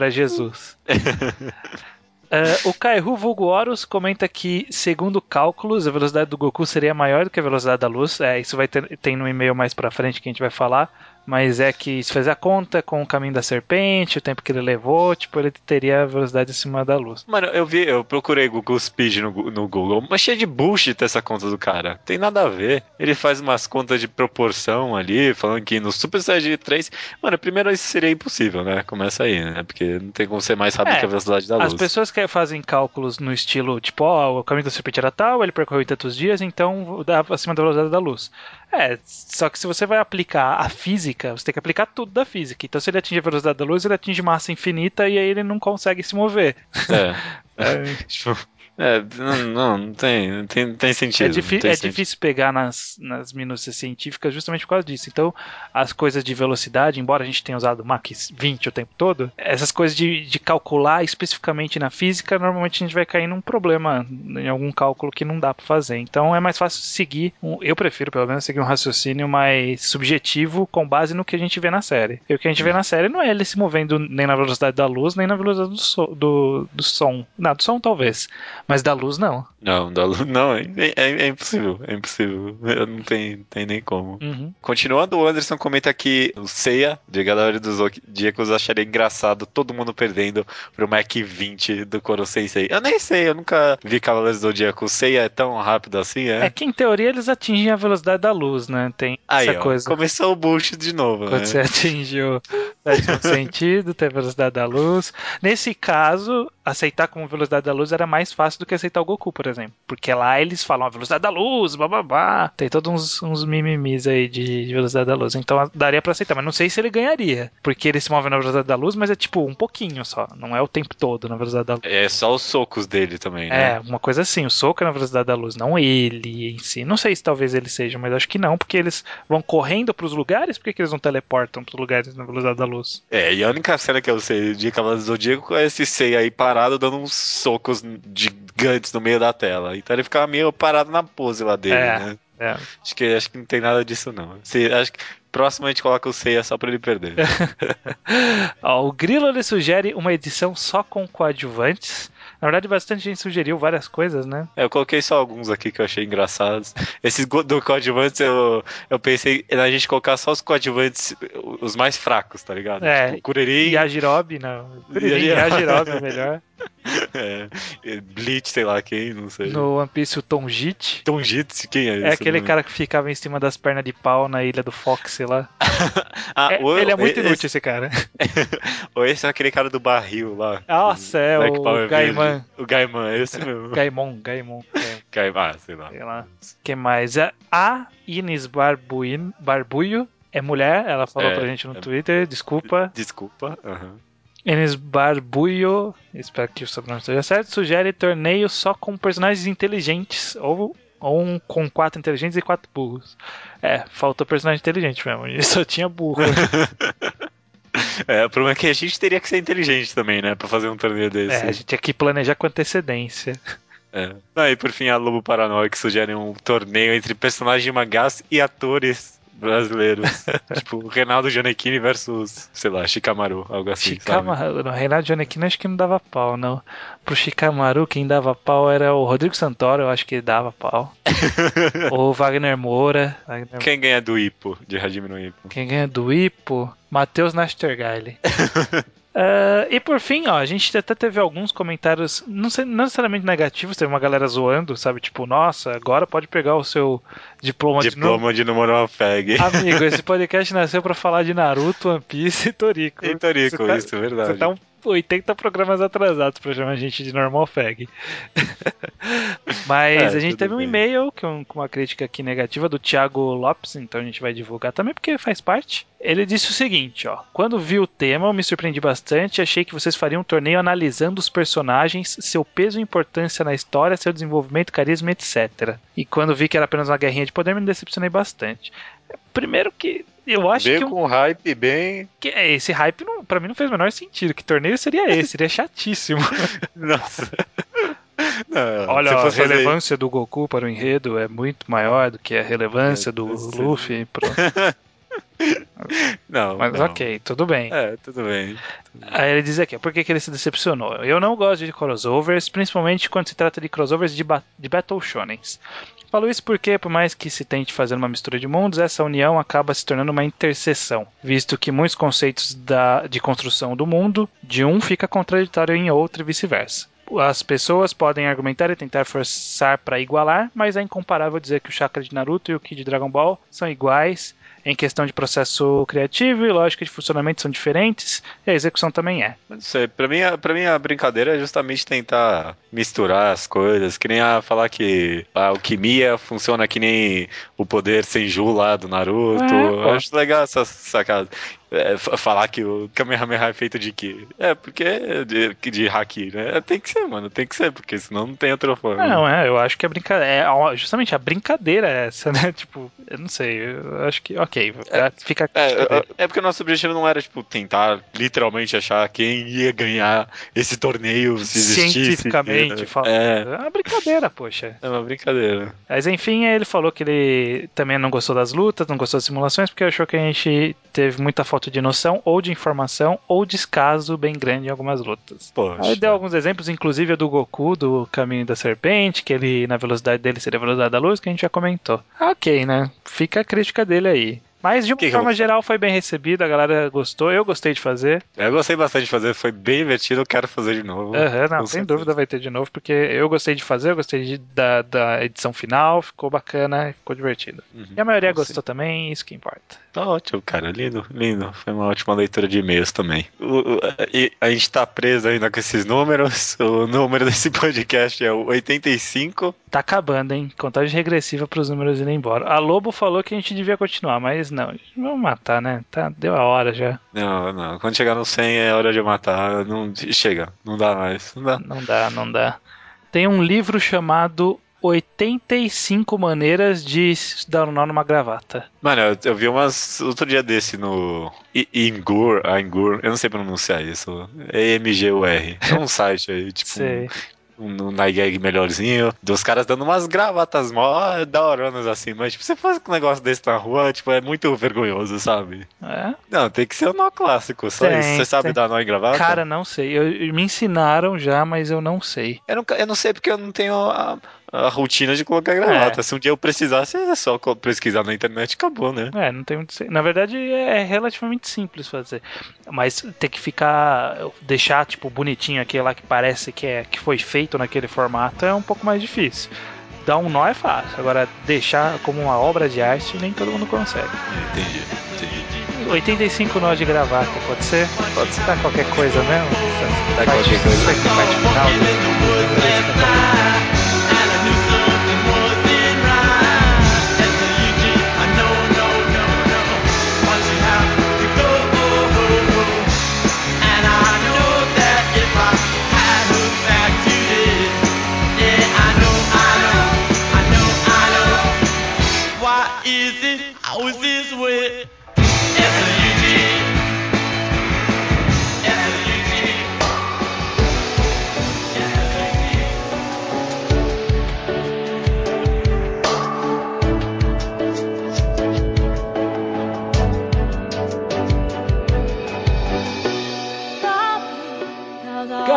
É, o Kaihu Vulgo Horus comenta que, segundo cálculos, a velocidade do Goku seria maior do que a velocidade da luz. É, isso vai ter tem no e-mail mais pra frente que a gente vai falar. Mas é que se fizer a conta com o caminho da serpente, o tempo que ele levou, tipo, ele teria a velocidade acima da luz. Mano, eu vi, eu procurei Google Speed no, no Google, mas cheio de bullshit essa conta do cara. Tem nada a ver. Ele faz umas contas de proporção ali, falando que no Super Saiyajin 3. Mano, primeiro isso seria impossível, né? Começa aí, né? Porque não tem como ser mais rápido É, que a velocidade da As luz. pessoas que fazem cálculos no estilo, tipo, ó, o caminho da serpente era tal, ele percorreu tantos dias, então dá acima da velocidade da luz. É, só que se você vai aplicar a física, você tem que aplicar tudo da física. Então, se ele atinge a velocidade da luz, ele atinge massa infinita e aí ele não consegue se mover. É. É, Tipo, é, não, não, não tem, não tem, não tem sentido. É, difí- tem é sentido. difícil pegar nas, nas minúcias científicas justamente por causa disso. Então, as coisas de velocidade, embora a gente tenha usado Mach 20 o tempo todo, essas coisas de, de calcular especificamente na física, normalmente a gente vai cair num problema, em algum cálculo que não dá para fazer. Então, é mais fácil seguir, um, eu prefiro pelo menos seguir um raciocínio mais subjetivo com base no que a gente vê na série. E o que a gente vê na série não é ele se movendo nem na velocidade da luz, nem na velocidade do, so- do, do som. Não, do som talvez, mas da luz não. Não, da luz, não, é, é, é impossível, é impossível. Não tem, tem nem como. Uhum. Continuando, o Anderson comenta que o Seiya, de Galera dos Zodíacos, acharia engraçado todo mundo perdendo pro Mac 20 do Koro Sensei. Eu nem sei, eu nunca vi Cavaleiros do Zodíaco. O Seiya é tão rápido assim, é? É que em teoria eles atingem a velocidade da luz, né? Tem Aí, essa ó, coisa. começou o bullshit de novo, Quando né? você atinge o sétimo sentido, tem a velocidade da luz. Nesse caso, aceitar como velocidade da luz era mais fácil do que aceitar o Goku, por exemplo. Porque lá eles falam a velocidade da luz, bababá. Tem todos uns, uns mimimis aí de velocidade da luz. Então daria pra aceitar, mas não sei se ele ganharia. Porque ele se move na velocidade da luz, mas é tipo um pouquinho só. Não é o tempo todo na velocidade da luz. É só os socos dele também, né? É, uma coisa assim, o soco é na velocidade da luz, não ele em si. Não sei se talvez ele seja, mas acho que não, porque eles vão correndo pros lugares, por que, que eles não teleportam pros lugares na velocidade da luz? É, e a única cena que eu sei de Cavaleiros do Zodíaco é esse Seiya aí parado dando uns socos gigantes no meio da tela. Então ele ficava meio parado na pose lá dele, É. né? É. Acho que, acho que não tem nada disso, não. Se, acho que próximo a gente coloca o Seiya só pra ele perder. Ó, o Grilo ele sugere uma edição só com coadjuvantes. Na verdade, bastante gente sugeriu várias coisas, né? É, eu coloquei só alguns aqui que eu achei engraçados. Esses do coadjuvantes, eu, eu pensei na gente colocar só os coadjuvantes, os mais fracos, tá ligado? É, Tipo, Kuririn, Yajirobe, não. Kuririn, Yajirobe é melhor. é, Bleach, sei lá quem, não sei. No One Piece, o Tonjit. Tom Jitsu, quem é esse? É aquele não- cara que ficava em cima das pernas de pau na ilha do Fox, sei lá. Ah, É- o- ele é muito esse- inútil, esse cara. Ou esse é aquele cara do barril lá. Nossa, é o Power Gaiman. O Gaiman, é esse mesmo. Gaimon, Gaimon. é. Gaiman, sei lá. Sei lá. que mais? A- A Ines Barbuin, Barbulho é mulher, ela falou É, pra gente no é. Twitter, desculpa. Desculpa. aham. Ines Barbulho, espero que o sobrenome esteja certo, sugere torneio só com personagens inteligentes ou, ou um com quatro inteligentes e quatro burros. É, faltou personagem inteligente mesmo, e só tinha burro. É, o problema é que a gente teria que ser inteligente também, né? Pra fazer um torneio desse. é, a gente tinha que planejar com antecedência. É. Ah, e por fim, a Lobo Paranoia que sugere um torneio entre personagens de mangás e atores brasileiros. tipo, Reinaldo Gianecchini versus, sei lá, Shikamaru, algo assim. sabe? Shikamaru, no Renato Giannichini acho que não dava pau, não. Pro Shikamaru, quem dava pau era o Rodrigo Santoro, eu acho que ele dava pau. Ou Wagner Moura. Wagner- Quem ganha do Ipo, de Hajime no Ipo? Quem ganha do Ipo? Matheus Nastergaile. Ah, e por fim, ó, a gente até teve alguns comentários, não, sei- não necessariamente negativos, teve uma galera zoando, sabe? Tipo, nossa, agora pode pegar o seu diploma, de Diploma de número uma fag. novo. Amigo, esse podcast nasceu pra falar de Naruto, One Piece e Toriko. E Toriko, tá- isso, é verdade. Você tá um 80 programas atrasados pra chamar a gente de normal fag. Mas É, a gente teve um e-mail com com uma crítica aqui negativa do Thiago Lopes, então a gente vai divulgar também porque faz parte. Ele disse o seguinte, ó: "Quando vi o tema, eu me surpreendi bastante, achei que vocês fariam um torneio analisando os personagens, seu peso e importância na história, seu desenvolvimento, carisma, etc. E quando vi que era apenas uma guerrinha de poder, me decepcionei bastante. Primeiro que eu acho Veio que, um- com hype bem. que é, esse hype não, pra mim não fez o menor sentido. Que torneio seria esse? Seria chatíssimo. Nossa. Não, Olha, a fosse fazer- relevância do Goku para o enredo é muito maior do que a relevância É, do ser. Luffy. pro- Não, Mas não. ok, tudo bem. É, tudo bem. Aí ele diz aqui, por que, que ele se decepcionou? Eu não gosto de crossovers, principalmente quando se trata de crossovers de, ba de Battle Shonens. Falo isso porque, por mais que se tente fazer uma mistura de mundos, essa união acaba se tornando uma interseção, visto que muitos conceitos da, de construção do mundo de um fica contraditório em outro e vice-versa. As pessoas podem argumentar e tentar forçar para igualar, mas é incomparável dizer que o chakra de Naruto e o Ki de Dragon Ball são iguais em questão de processo criativo e lógica de funcionamento são diferentes, e a execução também é. Não sei, pra mim, a- pra mim a brincadeira é justamente tentar misturar as coisas, que nem a falar que a alquimia funciona que nem o poder Senju lá do Naruto. É. Eu acho legal essa sacada. É, fa- falar que o Kamehameha é feito de que? É, porque é de, de haki, né? Tem que ser, mano, tem que ser, porque senão não tem outra forma. Não, é, eu acho que a brincadeira. É, justamente a brincadeira é essa, né? Tipo, eu não sei, eu acho que. Ok, é, fica. É, é, é porque o nosso objetivo não era, tipo, tentar literalmente achar quem ia ganhar esse torneio se existisse. Cientificamente É, falando. É, É uma brincadeira, poxa. é uma brincadeira. Mas enfim, ele falou que ele também não gostou das lutas, não gostou das simulações, porque achou que a gente teve muita falta de noção, ou de informação, ou descaso bem grande em algumas lutas. Poxa. Aí deu alguns exemplos, inclusive do Goku, do Caminho da Serpente, que ele, na velocidade dele, seria a velocidade da luz, que a gente já comentou. Ok, né? Fica a crítica dele aí. Mas de uma Que que forma vou- geral foi bem recebido, a galera gostou, eu gostei de fazer. Eu gostei bastante de fazer, foi bem divertido, eu quero fazer de novo. Aham, não, sem dúvida vai ter de novo, porque eu gostei de fazer, eu gostei de- da, da edição final, ficou bacana, ficou divertido. Uhum, E a maioria gostou também, isso que importa. Tá ótimo, cara. Lindo, lindo. Foi uma ótima leitura de e-mails também. O- o- e a gente tá preso ainda com esses números. O número desse podcast é o 85. Tá acabando, hein? Contagem regressiva pros números irem embora. A Lobo falou que a gente devia continuar, mas não, vamos matar, né? Tá, deu a hora já. Não, não. Quando chegar no 100 é hora de eu matar. Não, chega, não dá mais. Não dá. Não dá, não dá. Tem um livro chamado 85 Maneiras de dar um nó numa gravata. Mano, eu, eu vi umas outro dia desse no I- Ingur, a Ingur, eu não sei pronunciar isso. E-M-G-U-R. É um site aí, tipo. Um, um Nigeg melhorzinho, dos caras dando umas gravatas mó daoronas assim, mas tipo, você faz um negócio desse na rua, tipo, é muito vergonhoso, sabe? É? Não, tem que ser o nó clássico, só Tem, isso. Você sabe tem. dar nó em gravata? Cara, não sei. Eu, me ensinaram já, mas eu não sei. eu não, eu não sei porque eu não tenho a, a rotina de colocar gravata. É. Se um dia eu precisasse, é só pesquisar na internet e acabou, né? É, não tem muito. Na verdade, é relativamente simples fazer. Mas ter que ficar. Deixar, tipo, bonitinho aquele lá que parece que, é, que foi feito naquele formato é um pouco mais difícil. Dar um nó é fácil. Agora, deixar como uma obra de arte, nem todo mundo consegue. Entendi, entendi. 85 nós de gravata, pode ser? Pode ser. Tá qualquer coisa mesmo? Tá qualquer coisa. Parte final?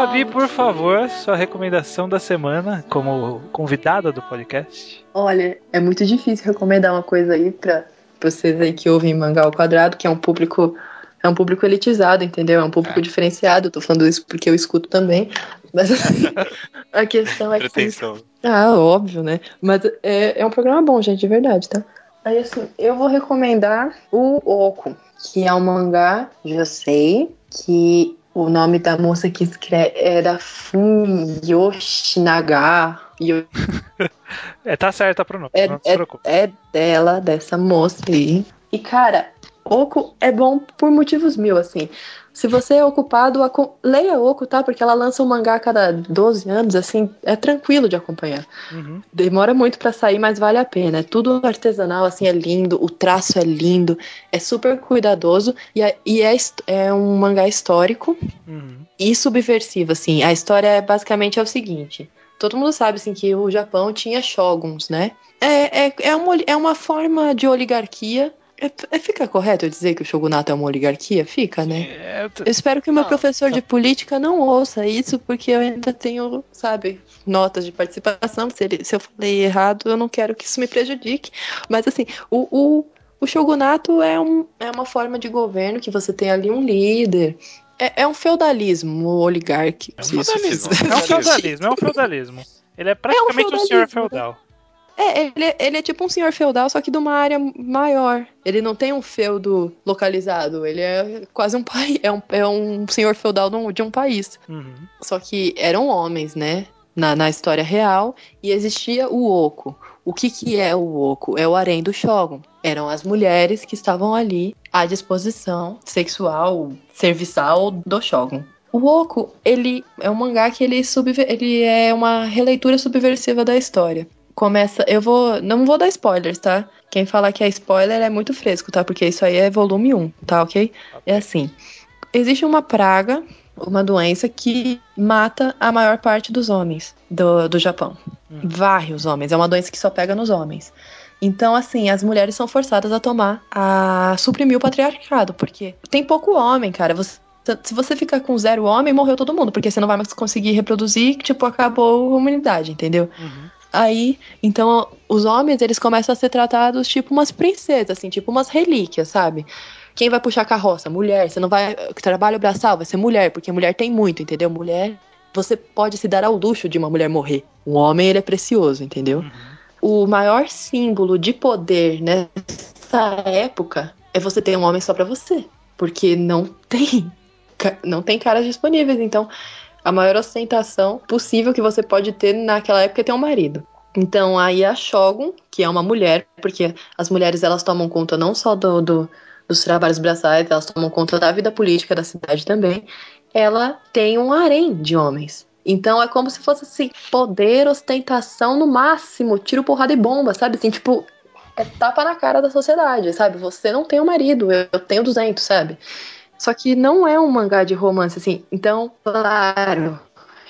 Gabi, por favor, sua recomendação da semana como convidada do podcast. Olha, é muito difícil recomendar uma coisa aí pra vocês aí que ouvem mangá ao quadrado, que é um público é um público elitizado, entendeu? É um público diferenciado. Eu tô falando isso porque eu escuto também. Mas a questão é que Pretensão. ah, óbvio, né? Mas é, é um programa bom, gente, de verdade, tá? Aí, assim, eu vou recomendar o Oco, que é um mangá, já sei, que O nome da moça que escreve era Fumiyoshi Naga. Yo- É, tá certa a pronúncia, É, não se é, preocupe. é dela, dessa moça aí. E, cara, Oco é bom por motivos mil, assim. Se você é ocupado, leia Oco, tá? Porque ela lança um mangá a cada 12 anos, assim, é tranquilo de acompanhar. Uhum. Demora muito pra sair, mas vale a pena. É tudo artesanal, assim, é lindo, o traço é lindo, é super cuidadoso e é, e é, é um mangá histórico Uhum. e subversivo, assim. A história é basicamente é o seguinte. Todo mundo sabe, assim, que o Japão tinha shoguns, né? É, é, é, uma, é uma forma de oligarquia. É, é- fica correto eu dizer que o shogunato é uma oligarquia? Fica, né? É, t- Eu espero que o meu Não, professor de política não ouça isso, porque eu ainda tenho, sabe, notas de participação. Se, ele- se eu falei errado, eu não quero que isso me prejudique. Mas, assim, o, o, o shogunato é, um, é uma forma de governo que você tem ali um líder. É, é um feudalismo oligarque. É um feudalismo. é um Feudalismo. é um feudalismo. Ele é praticamente um, senhor né? feudal. É, ele, é- ele é tipo um senhor feudal, só que de uma área maior. Ele não tem um feudo localizado. Ele é quase um país. É um, é um senhor feudal de um, país. Uhum. Só que eram homens, né? Na, na história real. E existia o Oco. O que, que é o Oco? É o harém do Shogun. Eram as mulheres que estavam ali à disposição sexual, serviçal do Shogun. O Oco, ele é um mangá que ele, ele é uma releitura subversiva da história. Começa, eu vou, não vou dar spoilers, tá? Quem falar que é spoiler é muito fresco, tá? Porque isso aí é volume 1, tá, ok? É assim, existe uma praga, uma doença que mata a maior parte dos homens do, do Japão. Hum. Varre os homens, é uma doença que só pega nos homens. Então, assim, as mulheres são forçadas a tomar, a suprimir o patriarcado, porque tem pouco homem, cara. Você- se você ficar com zero homem, morreu todo mundo, porque você não vai mais conseguir reproduzir, tipo, acabou a humanidade, entendeu? Uhum. Aí, então, os homens, eles começam a ser tratados tipo umas princesas, assim, tipo umas relíquias, sabe? Quem vai puxar carroça? Mulher. Você não vai. Trabalho braçal vai ser mulher, porque mulher tem muito, entendeu? Mulher. Você pode se dar ao luxo de uma mulher morrer. Um homem, ele é precioso, entendeu? Uhum. O maior símbolo de poder nessa época é você ter um homem só pra você. Porque não tem. Não tem caras disponíveis. Então, a maior ostentação possível que você pode ter naquela época é ter um marido. Então, aí a Shogun, que é uma mulher, porque as mulheres elas tomam conta não só do, do- dos trabalhos braçais, elas tomam conta da vida política da cidade também. Ela tem um harém de homens. Então é como se fosse assim, poder, ostentação no máximo, tiro, porrada e bomba, sabe? Assim, tipo, é tapa na cara da sociedade, sabe? Você não tem um marido, eu, tenho 200, sabe? Só que não é um mangá de romance, assim. Então, claro,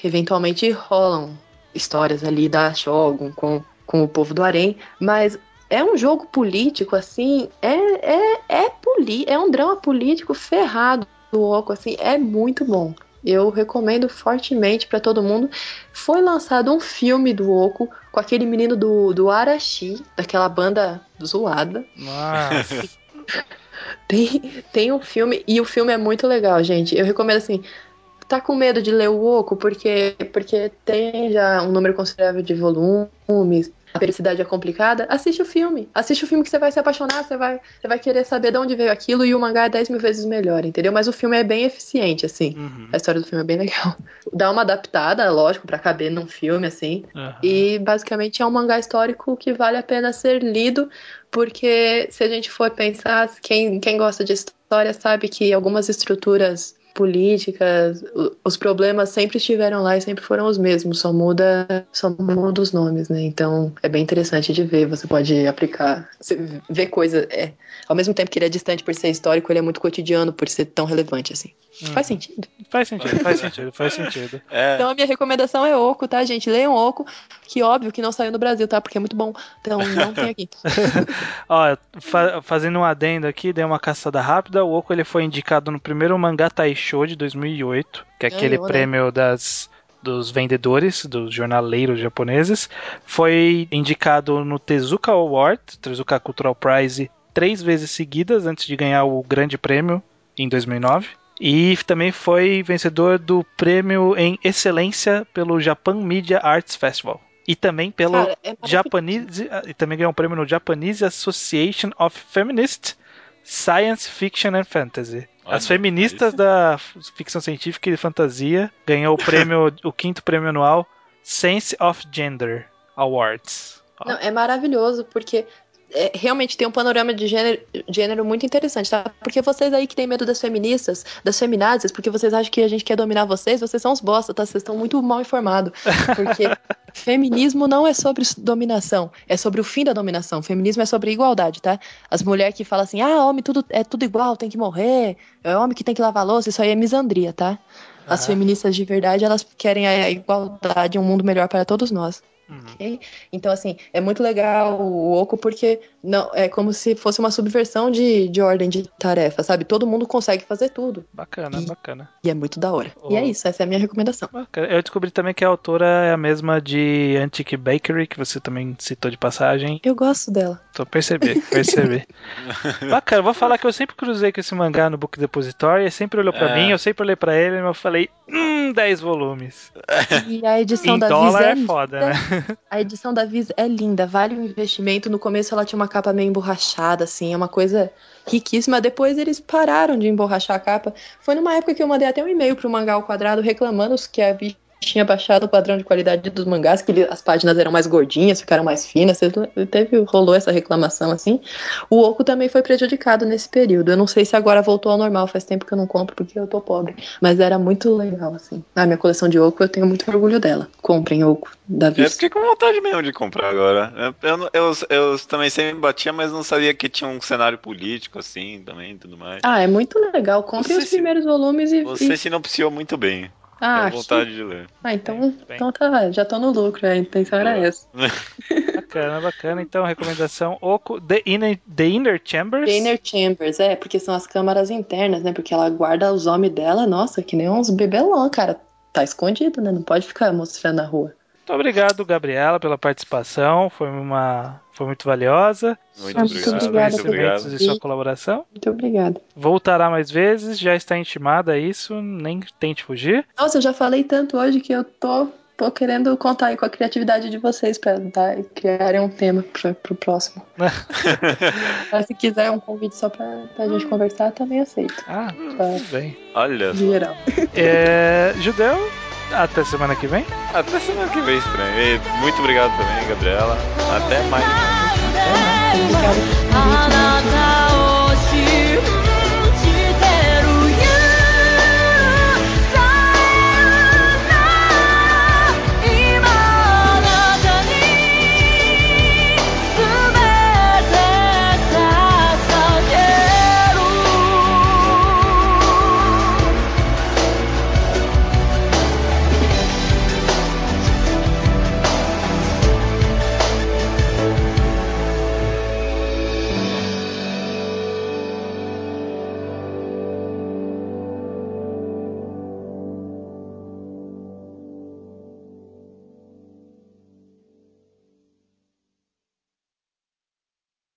eventualmente rolam histórias ali da Shogun com, com o povo do Harém, mas é um jogo político, assim, é, é, é, poli é um drama político ferrado do Oco, assim, é muito bom. Eu recomendo fortemente pra todo mundo. Foi lançado um filme do Oco com aquele menino do, do Arashi, daquela banda zoada. Nossa. Tem, tem um filme, e o filme é muito legal, gente. Eu recomendo assim. Tá com medo de ler o Oco, porque, porque tem já um número considerável de volumes, a periodicidade é complicada. Assiste o filme. Assiste o filme que você vai se apaixonar, você vai, você vai querer saber de onde veio aquilo, e o mangá é 10 mil vezes melhor, entendeu? Mas o filme é bem eficiente, assim. Uhum. A história do filme é bem legal. Dá uma adaptada, lógico, pra caber num filme, assim. Aham. E basicamente é um mangá histórico que vale a pena ser lido, porque se a gente for pensar, quem, quem gosta de história sabe que algumas estruturas políticas, os problemas sempre estiveram lá e sempre foram os mesmos, só muda, só muda os nomes, né? Então é bem interessante de ver, você pode aplicar, você vê coisa, é, ao mesmo tempo que ele é distante por ser histórico, ele é muito cotidiano por ser tão relevante assim. Faz Uhum. sentido. Faz sentido, faz sentido, faz sentido. É, Então a minha recomendação é Oco, tá, gente? Leiam Oco, que óbvio que não saiu no Brasil, tá? Porque é muito bom. Então não tem aqui. Ó, fa- fazendo um adendo aqui, dei uma caçada rápida. O Oco ele foi indicado no primeiro mangá Taisho de 2008, que é aquele prêmio das dos vendedores, dos jornaleiros japoneses. Foi indicado no Tezuka Award, Tezuka Cultural Prize, três vezes seguidas antes de ganhar o grande prêmio em 2009. E também foi vencedor do prêmio em excelência pelo Japan Media Arts Festival. E também pelo Cara, é. Japanese, e também ganhou um prêmio no Japanese Association of Feminists Science Fiction and Fantasy. Olha, As feministas sim. da ficção científica e fantasia ganhou o prêmio, o quinto prêmio anual Sense of Gender Awards. Não, é maravilhoso, porque é, realmente tem um panorama de gênero, gênero muito interessante, tá? Porque vocês aí que têm medo das feministas, das feminazes, porque vocês acham que a gente quer dominar vocês, vocês são os bosta, tá? Vocês estão muito mal informados. Porque feminismo não é sobre dominação, é sobre o fim da dominação. Feminismo é sobre igualdade, tá? As mulheres que falam assim, ah, homem tudo, é tudo igual, tem que morrer, é homem que tem que lavar louça, isso aí é misandria, tá? As Ah. feministas de verdade, elas querem a igualdade, um mundo melhor para todos nós. Uhum. Ok? Então, assim, é muito legal o Oco porque não é como se fosse uma subversão de, de ordem de tarefa, sabe? Todo mundo consegue fazer tudo. Bacana, E- bacana. E é muito da hora. Oh. E é isso, essa é a minha recomendação. Bacana. Eu descobri também que a autora é a mesma de Antique Bakery, que você também citou de passagem. Eu gosto dela. Tô perceber, perceber. Bacana, vou falar que eu sempre cruzei com esse mangá no Book Depository, ele sempre olhou pra É. mim, eu sempre olhei pra ele, mas eu falei, hum, 10 volumes. E a edição em da dólar é, é foda, né? A edição da Viz é linda, vale o investimento. No começo ela tinha uma capa meio emborrachada, assim, é uma coisa riquíssima. Depois eles pararam de emborrachar a capa. Foi numa época que eu mandei até um e-mail pro Mangá ao Quadrado reclamando que a Viz tinha baixado o padrão de qualidade dos mangás, que ele- as páginas eram mais gordinhas, ficaram mais finas. Teve, rolou essa reclamação assim. O Oco também foi prejudicado nesse período. Eu não sei se agora voltou ao normal, faz tempo que eu não compro porque eu tô pobre. Mas era muito legal, assim. A minha coleção de Oco, eu tenho muito orgulho dela. Comprem Oco da Eu Viz. fiquei com vontade mesmo de comprar agora. Eu, eu, eu, eu também sempre batia, mas não sabia que tinha um cenário político assim também e tudo mais. Ah, é muito legal. Comprem os se- primeiros volumes e. Você e- sinopsiou muito bem. Ah, Tenho vontade de ler. ah, então, Bem, bem. então tá, já tô no lucro, a intenção era Boa. essa. Bacana, bacana. Então, recomendação: Oco, The Inner, The Inner Chambers. The Inner Chambers, é, porque são as câmaras internas, né? Porque ela guarda os homens dela, nossa, que nem uns bebelão, cara. Tá escondido, né? Não pode ficar mostrando na rua. Muito obrigado, Gabriela, pela participação. Foi uma. Foi muito valiosa. Muito muito obrigado. obrigada Muito por obrigado. Conhecimentos e sua colaboração. Muito obrigada. Voltará mais vezes, já está intimada a isso, nem tente fugir. Nossa, eu já falei tanto hoje que eu tô, tô querendo contar aí com a criatividade de vocês pra dar, criarem um tema pra, pro próximo. Mas se quiser um convite só pra, pra gente conversar, também aceito. Ah, Tá, tudo bem. Olha geral. É, Judeu, até semana que vem. Até semana que vem, estranho. E muito obrigado também, Gabriela. Até mais. Pelo convite. né?